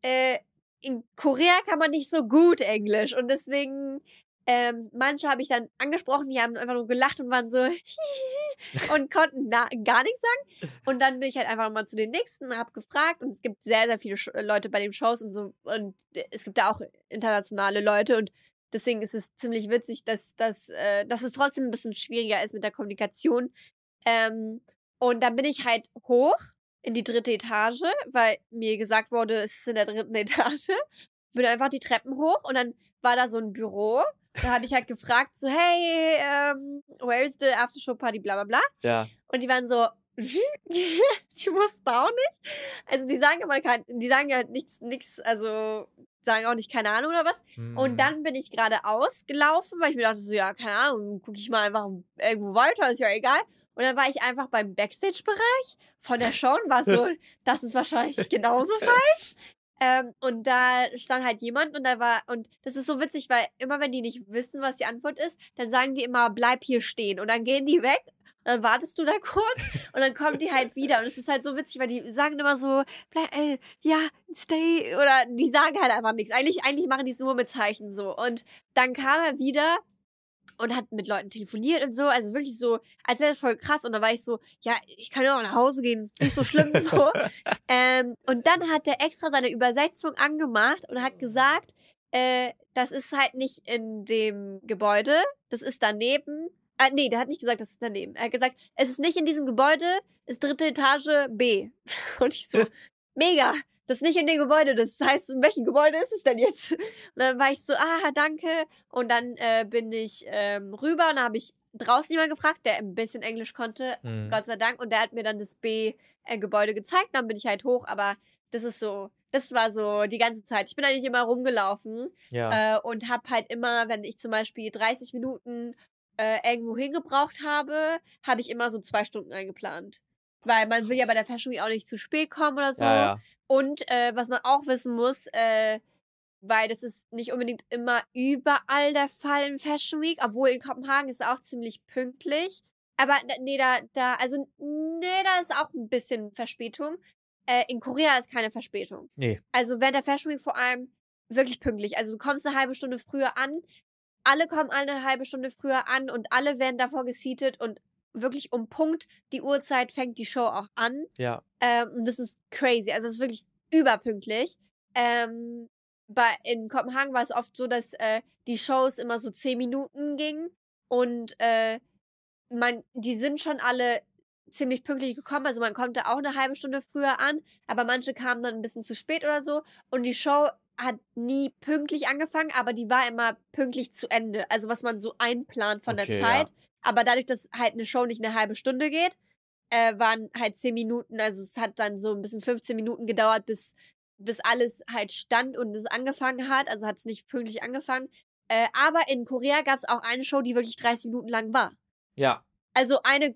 Äh, in Korea kann man nicht so gut Englisch und deswegen ähm, manche habe ich dann angesprochen, die haben einfach nur gelacht und waren so und konnten gar nichts sagen. Und dann bin ich halt einfach mal zu den nächsten, habe gefragt und es gibt sehr, sehr viele Leute bei den Shows und so und es gibt da auch internationale Leute und deswegen ist es ziemlich witzig, dass, dass, äh, dass es trotzdem ein bisschen schwieriger ist mit der Kommunikation. Ähm, und dann bin ich halt hoch in die dritte Etage, weil mir gesagt wurde, es ist in der dritten Etage. Bin einfach die Treppen hoch und dann war da so ein Büro. Da habe ich halt gefragt, so, hey, ähm, where is the after-show party, bla bla bla. Ja. Und die waren so, die wussten auch nicht. Also die sagen immer kein, die sagen halt nichts, nichts, also sagen auch nicht keine Ahnung oder was. Mhm. Und dann bin ich gerade ausgelaufen, weil ich mir dachte so, ja, keine Ahnung, gucke ich mal einfach irgendwo weiter, ist ja egal. Und dann war ich einfach beim Backstage-Bereich von der Show und war so, das ist wahrscheinlich genauso falsch. Ähm, und da stand halt jemand und da war, und das ist so witzig, weil immer wenn die nicht wissen, was die Antwort ist, dann sagen die immer, bleib hier stehen. Und dann gehen die weg dann wartest du da kurz und dann kommen die halt wieder. Und es ist halt so witzig, weil die sagen immer so, bleib, äh, ja, stay. Oder die sagen halt einfach nichts. Eigentlich, eigentlich machen die es nur mit Zeichen so. Und dann kam er wieder und hat mit Leuten telefoniert und so. Also wirklich so, als wäre das voll krass. Und da war ich so, ja, ich kann ja auch nach Hause gehen. Nicht so schlimm so. ähm, und dann hat er extra seine Übersetzung angemacht und hat gesagt, äh, das ist halt nicht in dem Gebäude, das ist daneben. Ah, nee, der hat nicht gesagt, das ist daneben. Er hat gesagt, es ist nicht in diesem Gebäude, ist dritte Etage B. Und ich so, mega, das ist nicht in dem Gebäude. Das heißt, in welchem Gebäude ist es denn jetzt? Und dann war ich so, ah, danke. Und dann äh, bin ich ähm, rüber und dann habe ich draußen jemanden gefragt, der ein bisschen Englisch konnte, Mhm. Gott sei Dank. Und der hat mir dann das B-Gebäude gezeigt. Dann bin ich halt hoch, aber das ist so, das war so die ganze Zeit. Ich bin eigentlich immer rumgelaufen Ja. äh, und habe halt immer, wenn ich zum Beispiel 30 Minuten äh, irgendwo hingebraucht habe, habe ich immer so zwei Stunden eingeplant. Weil man will ja bei der Fashion Week auch nicht zu spät kommen oder so. ja, ja. Und äh, was man auch wissen muss, äh, weil das ist nicht unbedingt immer überall der Fall in Fashion Week, obwohl in Kopenhagen ist es auch ziemlich pünktlich. Aber nee, da, da, also, nee, da ist auch ein bisschen Verspätung. Äh, in Korea ist keine Verspätung. Nee. Also während der Fashion Week vor allem wirklich pünktlich. Also du kommst eine halbe Stunde früher an, alle kommen eine halbe Stunde früher an und alle werden davor geseatet und wirklich um Punkt die Uhrzeit fängt die Show auch an. Ja. Ähm, und das ist crazy. Also es ist wirklich überpünktlich. Ähm, bei, in Kopenhagen war es oft so, dass äh, die Shows immer so zehn Minuten gingen und äh, man, die sind schon alle ziemlich pünktlich gekommen. Also man konnte auch eine halbe Stunde früher an, aber manche kamen dann ein bisschen zu spät oder so. Und die Show hat nie pünktlich angefangen, aber die war immer pünktlich zu Ende. Also was man so einplant von Okay, der ja. Zeit. Aber dadurch, dass halt eine Show nicht eine halbe Stunde geht, äh, waren halt zehn Minuten, also es hat dann so ein bisschen 15 Minuten gedauert, bis, bis alles halt stand und es angefangen hat. Also hat es nicht pünktlich angefangen. Äh, aber in Korea gab es auch eine Show, die wirklich 30 Minuten lang war. Ja. Also eine,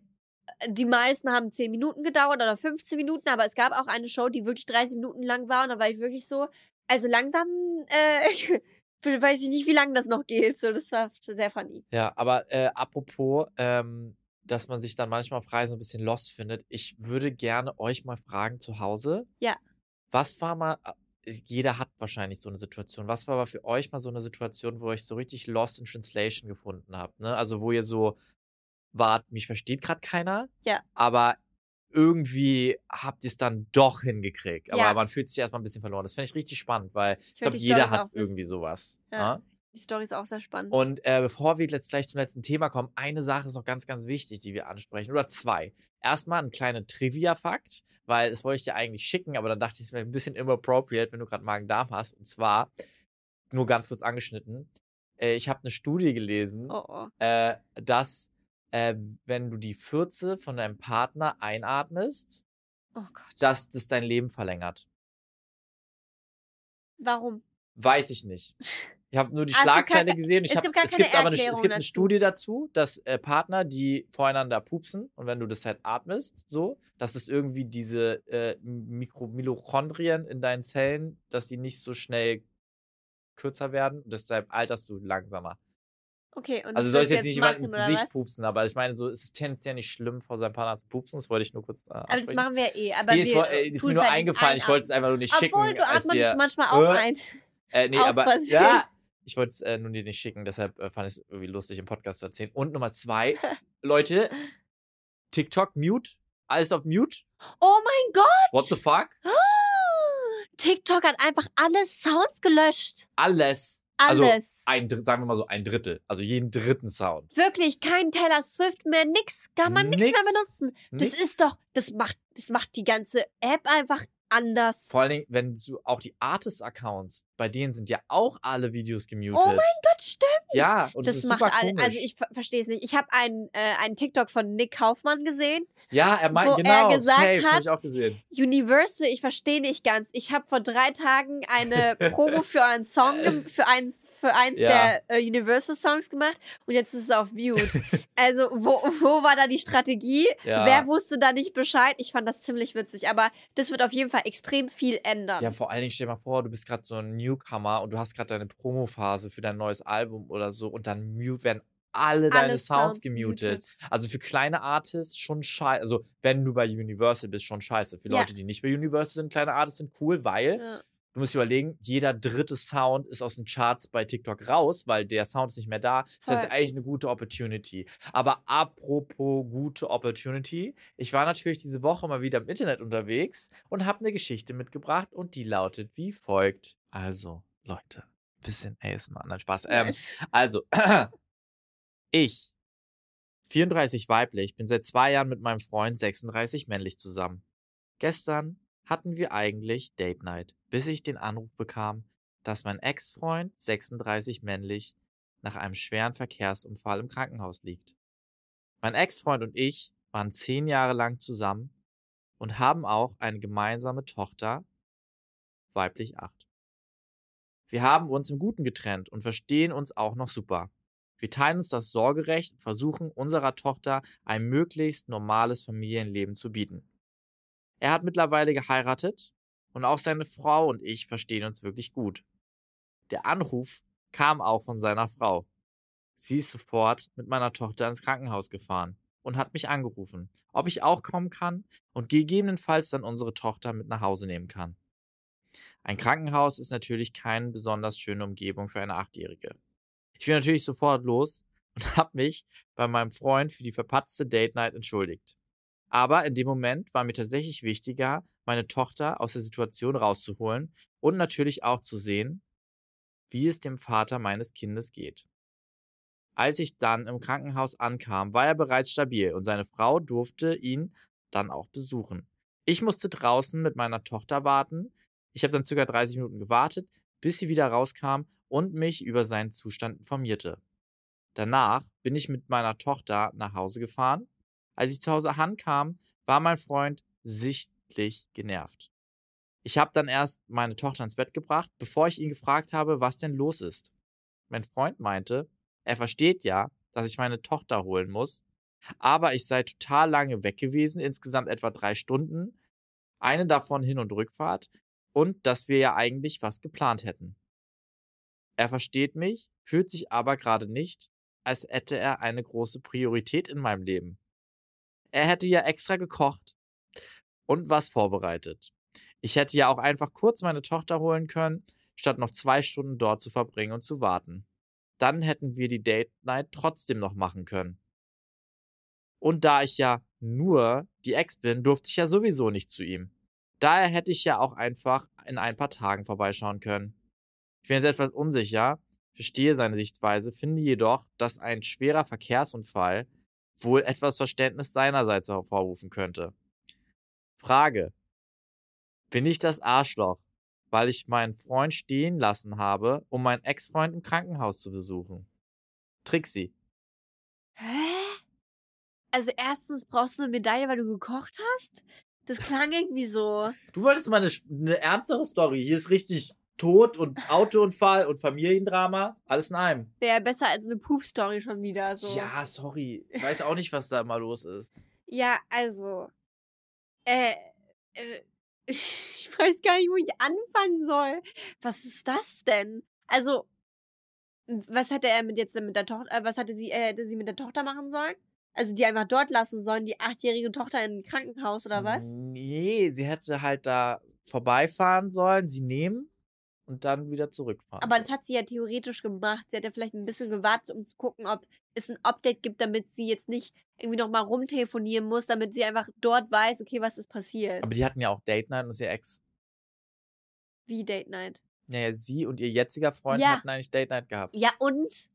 die meisten haben 10 Minuten gedauert oder 15 Minuten, aber es gab auch eine Show, die wirklich 30 Minuten lang war und da war ich wirklich so, also langsam, äh, weiß ich nicht, wie lange das noch geht. So, das war sehr funny. Ja, aber äh, apropos, ähm, dass man sich dann manchmal auf Reisen ein bisschen lost findet. Ich würde gerne euch mal fragen zu Hause. Ja. Was war mal, jeder hat wahrscheinlich so eine Situation. Was war aber für euch mal so eine Situation, wo ihr euch so richtig lost in Translation gefunden habt? Ne? Also wo ihr so wart, mich versteht gerade keiner. Ja. Aber irgendwie habt ihr es dann doch hingekriegt. Aber Ja. man fühlt sich erstmal ein bisschen verloren. Das finde ich richtig spannend, weil ich will glaube, jeder hat irgendwie sowas. Ja. ne? Die Story ist auch sehr spannend. Und äh, bevor wir jetzt gleich zum letzten Thema kommen, eine Sache ist noch ganz, ganz wichtig, die wir ansprechen. Oder zwei. Erstmal ein kleiner Trivia-Fakt, weil das wollte ich dir eigentlich schicken, aber dann dachte ich, es wäre ein bisschen inappropriate, wenn du gerade Magen-Darm hast. Und zwar, nur ganz kurz angeschnitten, äh, ich habe eine Studie gelesen, oh, oh. äh, dass äh, wenn du die Fürze von deinem Partner einatmest, Oh dass das dein Leben verlängert. Warum? Weiß ich nicht. Ich habe nur die Ah, Schlagzeile gar- gesehen. Ich es gibt gar es gibt aber eine, es gibt eine dazu. Studie dazu, dass äh, Partner, die voreinander pupsen und wenn du das halt atmest, so, dass es irgendwie diese äh, Mikro Mitochondrien in deinen Zellen, dass die nicht so schnell kürzer werden. Deshalb alterst du langsamer. Okay, und Also willst du jetzt nicht jemand ins Gesicht was? pupsen, aber ich meine, so ist es tendenziell nicht schlimm, vor seinem Partner zu pupsen. Das wollte ich nur kurz. Äh, Aber das machen wir eh. Aber nee, ist, äh, ist mir nur halt eingefallen. Ich wollte es einfach nur nicht schicken. Obwohl, du atmest dir- es manchmal auch Äh, ein. Äh, nee, aber Versehen. ja, ich wollte es äh, nur dir nicht schicken, deshalb äh, fand ich es irgendwie lustig im Podcast zu erzählen. Und Nummer zwei, Leute, TikTok mute, alles auf mute. Oh mein Gott! What the fuck? TikTok hat einfach alle Sounds gelöscht. Alles. Also Alles. ein Drittel, sagen wir mal so ein Drittel, also jeden dritten Sound. Wirklich, kein Taylor Swift mehr, nix. Kann man nichts mehr Nix. benutzen. Das Nix. ist doch, das macht, das macht die ganze App einfach anders. Vor allen Dingen, wenn du auch die Artist-Accounts, bei denen sind ja auch alle Videos gemutet. Oh mein Gott, stimmt. Ja, und das, Das ist macht super all, komisch. also ich ver verstehe es nicht. Ich habe einen, äh, einen TikTok von Nick Kaufmann gesehen. ja, er meint, wo er genau, gesagt safe, hat, ich auch gesehen. Universal, ich verstehe nicht ganz. Ich habe vor drei Tagen eine Promo für einen Song, für eins, für eins Ja. der äh, Universal Songs gemacht und jetzt ist es auf Mute. also wo, wo war da die Strategie? Ja. Wer wusste da nicht Bescheid? Ich fand das ziemlich witzig, aber das wird auf jeden Fall extrem viel ändern. Ja, vor allen Dingen stell dir mal vor, du bist gerade so ein Newcomer und du hast gerade deine Promophase für dein neues Album oder so und dann mute werden alle deine Alle Sounds, gemutet. Also für kleine Artists schon scheiße. Also wenn du bei Universal bist, schon scheiße. Für Ja. Leute, die nicht bei Universal sind, kleine Artists sind cool, weil Ja. Du musst überlegen, jeder dritte Sound ist aus den Charts bei TikTok raus, weil der Sound ist nicht mehr da. Das ist Voll. eigentlich eine gute Opportunity. Aber apropos gute Opportunity, ich war natürlich diese Woche mal wieder im Internet unterwegs und habe eine Geschichte mitgebracht und die lautet wie folgt. Also, Leute, bisschen ASMR, nein, Spaß. Ähm, also, ich, 34 weiblich, bin seit zwei Jahren mit meinem Freund 36 männlich zusammen. Gestern hatten wir eigentlich Date Night, bis ich den Anruf bekam, dass mein Ex-Freund 36 männlich nach einem schweren Verkehrsunfall im Krankenhaus liegt. Mein Ex-Freund und ich waren zehn Jahre lang zusammen und haben auch eine gemeinsame Tochter, weiblich acht. Wir haben uns im Guten getrennt und verstehen uns auch noch super. Wir teilen uns das Sorgerecht und versuchen unserer Tochter ein möglichst normales Familienleben zu bieten. Er hat mittlerweile geheiratet und auch seine Frau und ich verstehen uns wirklich gut. Der Anruf kam auch von seiner Frau. Sie ist sofort mit meiner Tochter ins Krankenhaus gefahren und hat mich angerufen, ob ich auch kommen kann und gegebenenfalls dann unsere Tochter mit nach Hause nehmen kann. Ein Krankenhaus ist natürlich keine besonders schöne Umgebung für eine Achtjährige. Ich bin natürlich sofort los und habe mich bei meinem Freund für die verpatzte Date Night entschuldigt. Aber in dem Moment war mir tatsächlich wichtiger, meine Tochter aus der Situation rauszuholen und natürlich auch zu sehen, wie es dem Vater meines Kindes geht. Als ich dann im Krankenhaus ankam, war er bereits stabil und seine Frau durfte ihn dann auch besuchen. Ich musste draußen mit meiner Tochter warten. Ich habe dann circa 30 Minuten gewartet, bis sie wieder rauskam und mich über seinen Zustand informierte. Danach bin ich mit meiner Tochter nach Hause gefahren. Als ich zu Hause ankam, war mein Freund sichtlich genervt. Ich habe dann erst meine Tochter ins Bett gebracht, bevor ich ihn gefragt habe, was denn los ist. Mein Freund meinte, er versteht ja, dass ich meine Tochter holen muss, aber ich sei total lange weg gewesen, insgesamt etwa drei Stunden, eine davon Hin- und Rückfahrt, und dass wir ja eigentlich was geplant hätten. Er versteht mich, fühlt sich aber gerade nicht, als hätte er eine große Priorität in meinem Leben. Er hätte ja extra gekocht und was vorbereitet. Ich hätte ja auch einfach kurz meine Tochter holen können, statt noch zwei Stunden dort zu verbringen und zu warten. Dann hätten wir die Date Night trotzdem noch machen können. Und da ich ja nur die Ex bin, durfte ich ja sowieso nicht zu ihm. Daher hätte ich ja auch einfach in ein paar Tagen vorbeischauen können. Ich bin jetzt etwas unsicher, verstehe seine Sichtweise, finde jedoch, dass ein schwerer Verkehrsunfall wohl etwas Verständnis seinerseits hervorrufen könnte. Frage. Bin ich das Arschloch, weil ich meinen Freund stehen lassen habe, um meinen Ex-Freund im Krankenhaus zu besuchen? Trixie. Hä? Also erstens brauchst du eine Medaille, weil du gekocht hast? Das klang irgendwie so. Du wolltest mal eine, eine ernstere Story. Hier ist richtig Tod und Autounfall und Familiendrama. Alles in einem. Wäre besser als eine Poop-Story schon wieder. So. Ja, sorry. Ich weiß auch nicht, was da mal los ist. Ja, also. Äh, äh, ich weiß gar nicht, wo ich anfangen soll. Was ist das denn? Also, was hätte er mit jetzt mit der Tochter, äh, was hatte sie, äh, hätte sie mit der Tochter machen sollen? Also die einfach dort lassen sollen, die achtjährige Tochter in ein Krankenhaus oder was? Nee, sie hätte halt da vorbeifahren sollen, sie nehmen und dann wieder zurückfahren. Aber das hat sie ja theoretisch gemacht. Sie hat ja vielleicht ein bisschen gewartet, um zu gucken, ob es ein Update gibt, damit sie jetzt nicht irgendwie nochmal rumtelefonieren muss, damit sie einfach dort weiß, okay, was ist passiert. Aber die hatten ja auch Date Night und ist ihr Ex. Wie Date Night? Naja, sie und ihr jetziger Freund Ja. hatten eigentlich Date Night gehabt. Ja, und?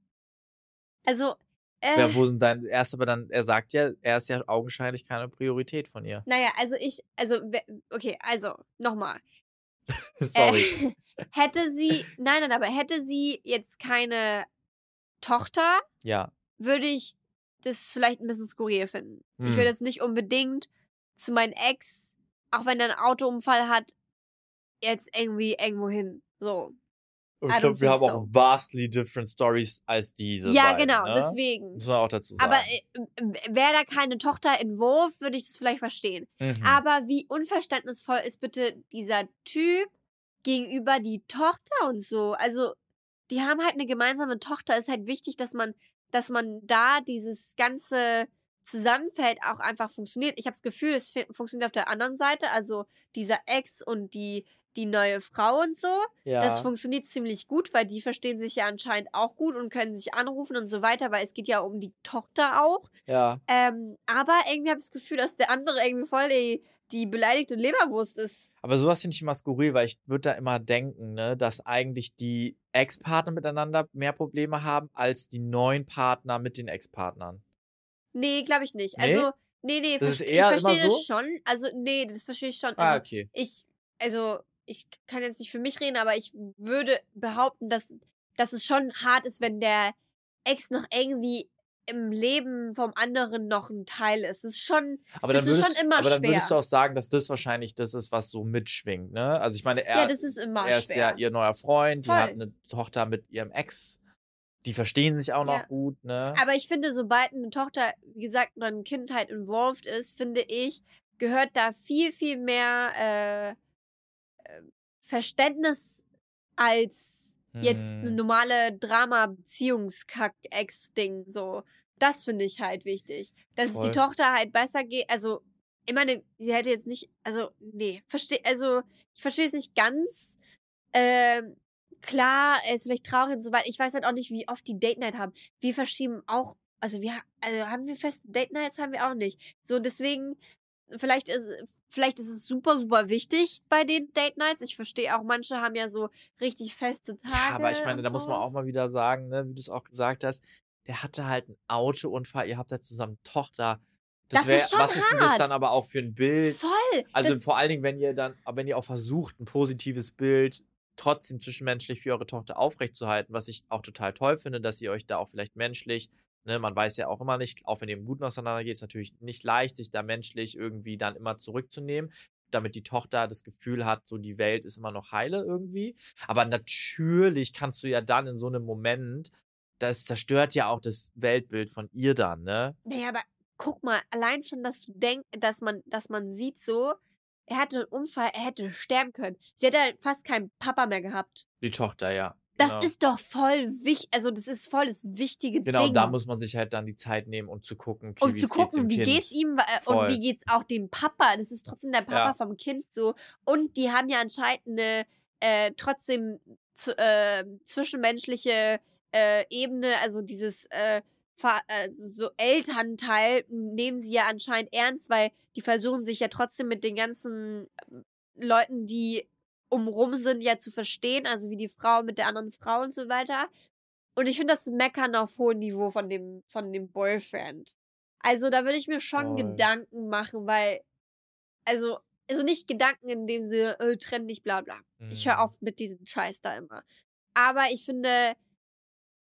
Also, äh, Ja, wo sind dann, er ist aber dann, er sagt ja, er ist ja augenscheinlich keine Priorität von ihr. naja, also ich, also, okay, also, nochmal. Sorry. Äh, hätte sie, nein, nein, aber hätte sie jetzt keine Tochter, ja. würde ich das vielleicht ein bisschen skurril finden. Ich Hm. würde jetzt nicht unbedingt zu meinem Ex, auch wenn er einen Autounfall hat, jetzt irgendwie irgendwo hin. So. Und ich glaube, wir haben auch so. vastly different stories als diese. ja, beiden, genau, ne? deswegen. Muss man auch dazu sagen. Aber äh, wäre da keine Tochter in Wurf, würde ich das vielleicht verstehen. Mhm. Aber wie unverständnisvoll ist bitte dieser Typ gegenüber die Tochter und so? Also, die haben halt eine gemeinsame Tochter. Ist halt wichtig, dass man, dass man da dieses ganze Zusammenfeld auch einfach funktioniert. Ich habe das Gefühl, es fu- funktioniert auf der anderen Seite. Also dieser Ex und die, die neue Frau und so. ja. Das funktioniert ziemlich gut, weil die verstehen sich ja anscheinend auch gut und können sich anrufen und so weiter, weil es geht ja um die Tochter auch. ja. Ähm, aber irgendwie habe ich das Gefühl, dass der andere irgendwie voll die, die beleidigte Leberwurst ist. Aber sowas finde ich immer skurril, weil ich würde da immer denken, ne, dass eigentlich die Ex-Partner miteinander mehr Probleme haben als die neuen Partner mit den Ex-Partnern. Nee, glaube ich nicht. Nee? Also, nee, nee, Das ist ich eher immer verstehe das so? schon. Also, nee, das verstehe ich schon. Ah, Also, okay. ich, also, ich kann jetzt nicht für mich reden, aber ich würde behaupten, dass, dass es schon hart ist, wenn der Ex noch irgendwie im Leben vom anderen noch ein Teil ist. Es ist schon, Aber dann, das ist würdest, schon immer aber dann würdest du schwer. auch sagen, dass das wahrscheinlich das ist, was so mitschwingt, ne? Also ich meine, er, ja, das ist immer er ist schwer. ja ihr neuer Freund, die Voll. hat eine Tochter mit ihrem Ex, die verstehen sich auch noch Ja. gut, ne? Aber ich finde, sobald eine Tochter, wie gesagt, eine Kindheit involved ist, finde ich, gehört da viel, viel mehr äh, Verständnis als jetzt eine Hm. normale Drama-Beziehungskack-Ex-Ding. So, das finde ich halt wichtig. Dass es Voll. die Tochter halt besser geht. Also, ich meine, sie hätte jetzt nicht, also, nee, verstehe, also, ich verstehe es nicht ganz. Ähm, klar, er ist vielleicht traurig und so weiter. Ich weiß halt auch nicht, wie oft die Date Night haben. Wir verschieben auch, also wir, also haben wir feste Date Nights, haben wir auch nicht. So, deswegen, vielleicht ist, vielleicht ist es super, super wichtig bei den Date Nights. Ich verstehe auch, manche haben ja so richtig feste Tage. Ja, aber ich meine, da muss man so. auch mal wieder sagen, ne, wie du es auch gesagt hast, der hatte halt einen Autounfall, ihr habt ja zusammen Tochter. Das ist wär- schon was ist denn das hart. dann aber auch für ein Bild? Voll. Also das, vor allen Dingen, wenn ihr dann, aber wenn ihr auch versucht, ein positives Bild trotzdem zwischenmenschlich für eure Tochter aufrechtzuerhalten, was ich auch total toll finde, dass ihr euch da auch vielleicht menschlich, ne, man weiß ja auch immer nicht, auch wenn ihr im Guten auseinandergeht, ist natürlich nicht leicht, sich da menschlich irgendwie dann immer zurückzunehmen, damit die Tochter das Gefühl hat, so die Welt ist immer noch heile irgendwie. Aber natürlich kannst du ja dann in so einem Moment, das zerstört ja auch das Weltbild von ihr dann, ne? Naja, aber guck mal, allein schon, dass du denkst, dass man, dass man sieht so, er hatte einen Unfall, er hätte sterben können. Sie hätte halt fast keinen Papa mehr gehabt. Die Tochter, ja. Das genau. ist doch voll wichtig, also das ist voll das wichtige Genau, Ding. und da muss man sich halt dann die Zeit nehmen, um zu gucken, okay, wie zu es geht's gucken, wie kind. geht's ihm wa- äh, und Voll. wie geht's auch dem Papa. Das ist trotzdem der Papa Ja. vom Kind so. Und die haben ja anscheinend eine äh, trotzdem äh, zwischenmenschliche äh, Ebene, also dieses äh, äh, so Elternteil nehmen sie ja anscheinend ernst, weil die versuchen sich ja trotzdem mit den ganzen Leuten, die umrum sind, ja zu verstehen, also wie die Frau mit der anderen Frau und so weiter. Und ich finde das Meckern auf hohem Niveau von dem, von dem Boyfriend. Also da würde ich mir schon Voll. Gedanken machen, weil, also, also nicht Gedanken in dem Sinne, äh, trenn dich, bla bla. Ich höre Mhm. auf mit diesem Scheiß da immer. Aber ich finde,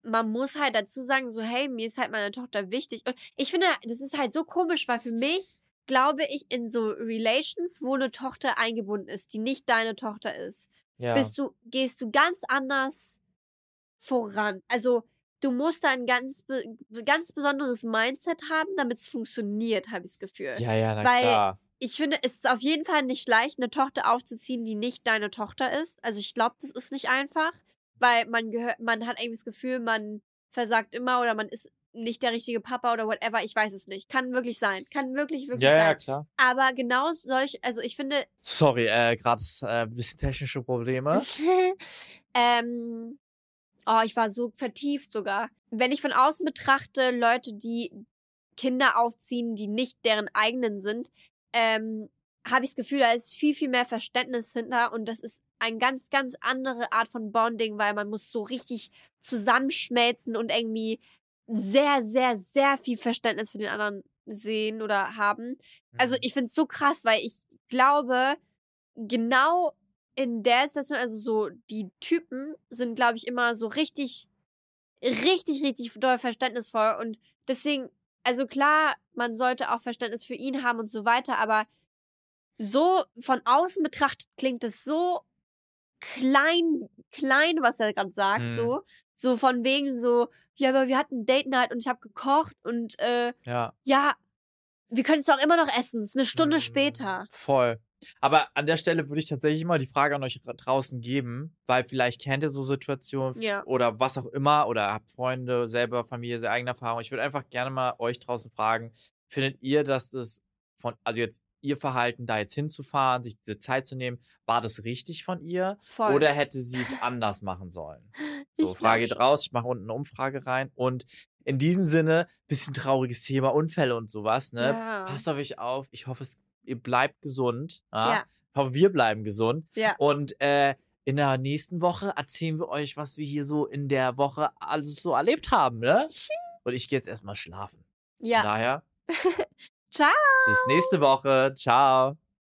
man muss halt dazu sagen, so, hey, mir ist halt meine Tochter wichtig. Und ich finde, das ist halt so komisch, weil für mich, glaube ich, in so Relations, wo eine Tochter eingebunden ist, die nicht deine Tochter ist, Ja. bist du, gehst du ganz anders voran. Also, du musst da ein ganz, ganz besonderes Mindset haben, damit es funktioniert, habe ich das Gefühl. ja, ja, na weil- klar. Ich finde, es ist auf jeden Fall nicht leicht, eine Tochter aufzuziehen, die nicht deine Tochter ist. Also ich glaube, das ist nicht einfach, weil man gehört, man hat irgendwie das Gefühl, man versagt immer oder man ist nicht der richtige Papa oder whatever. Ich weiß es nicht. Kann wirklich sein. Kann wirklich, wirklich Ja, ja, sein. klar. Aber genau solch, also ich finde, Sorry, äh, gerade äh, ein bisschen technische Probleme. ähm, oh, ich war so vertieft sogar. Wenn ich von außen betrachte, Leute, die Kinder aufziehen, die nicht deren eigenen sind, ähm, habe ich das Gefühl, da ist viel, viel mehr Verständnis hinter und das ist eine ganz, ganz andere Art von Bonding, weil man muss so richtig zusammenschmelzen und irgendwie sehr, sehr, sehr viel Verständnis für den anderen sehen oder haben. Also Mhm. ich finde es so krass, weil ich glaube, genau in der Situation, also so die Typen sind, glaube ich, immer so richtig, richtig, richtig doll verständnisvoll. Und deswegen, also klar, man sollte auch Verständnis für ihn haben und so weiter, aber so von außen betrachtet klingt es so klein, klein, was er gerade sagt, Mhm. so. So von wegen so, ja, aber wir hatten Date Night und ich habe gekocht und äh, ja. ja, wir können es doch immer noch essen. Es ist eine Stunde Mm, später. Voll. Aber an der Stelle würde ich tatsächlich mal die Frage an euch ra- draußen geben, weil vielleicht kennt ihr so Situationen Ja. oder was auch immer oder habt Freunde, selber Familie, sehr eigene Erfahrung. Ich würde einfach gerne mal euch draußen fragen, findet ihr, dass das von, also jetzt ihr Verhalten, da jetzt hinzufahren, sich diese Zeit zu nehmen, war das richtig von ihr? Voll. Oder hätte sie es anders machen sollen? So, Ich Frage geht raus, ich mache unten eine Umfrage rein. Und in diesem Sinne, bisschen trauriges Thema, Unfälle und sowas, ne? Ja. Passt auf euch auf. Ich hoffe, es, ihr bleibt gesund. Ja? Ja. Ich hoffe, wir bleiben gesund. Ja. Und äh, in der nächsten Woche erzählen wir euch, was wir hier so in der Woche alles so erlebt haben, ne? Und ich gehe jetzt erstmal schlafen. Von Ja. daher, Ciao. bis nächste Woche. Ciao.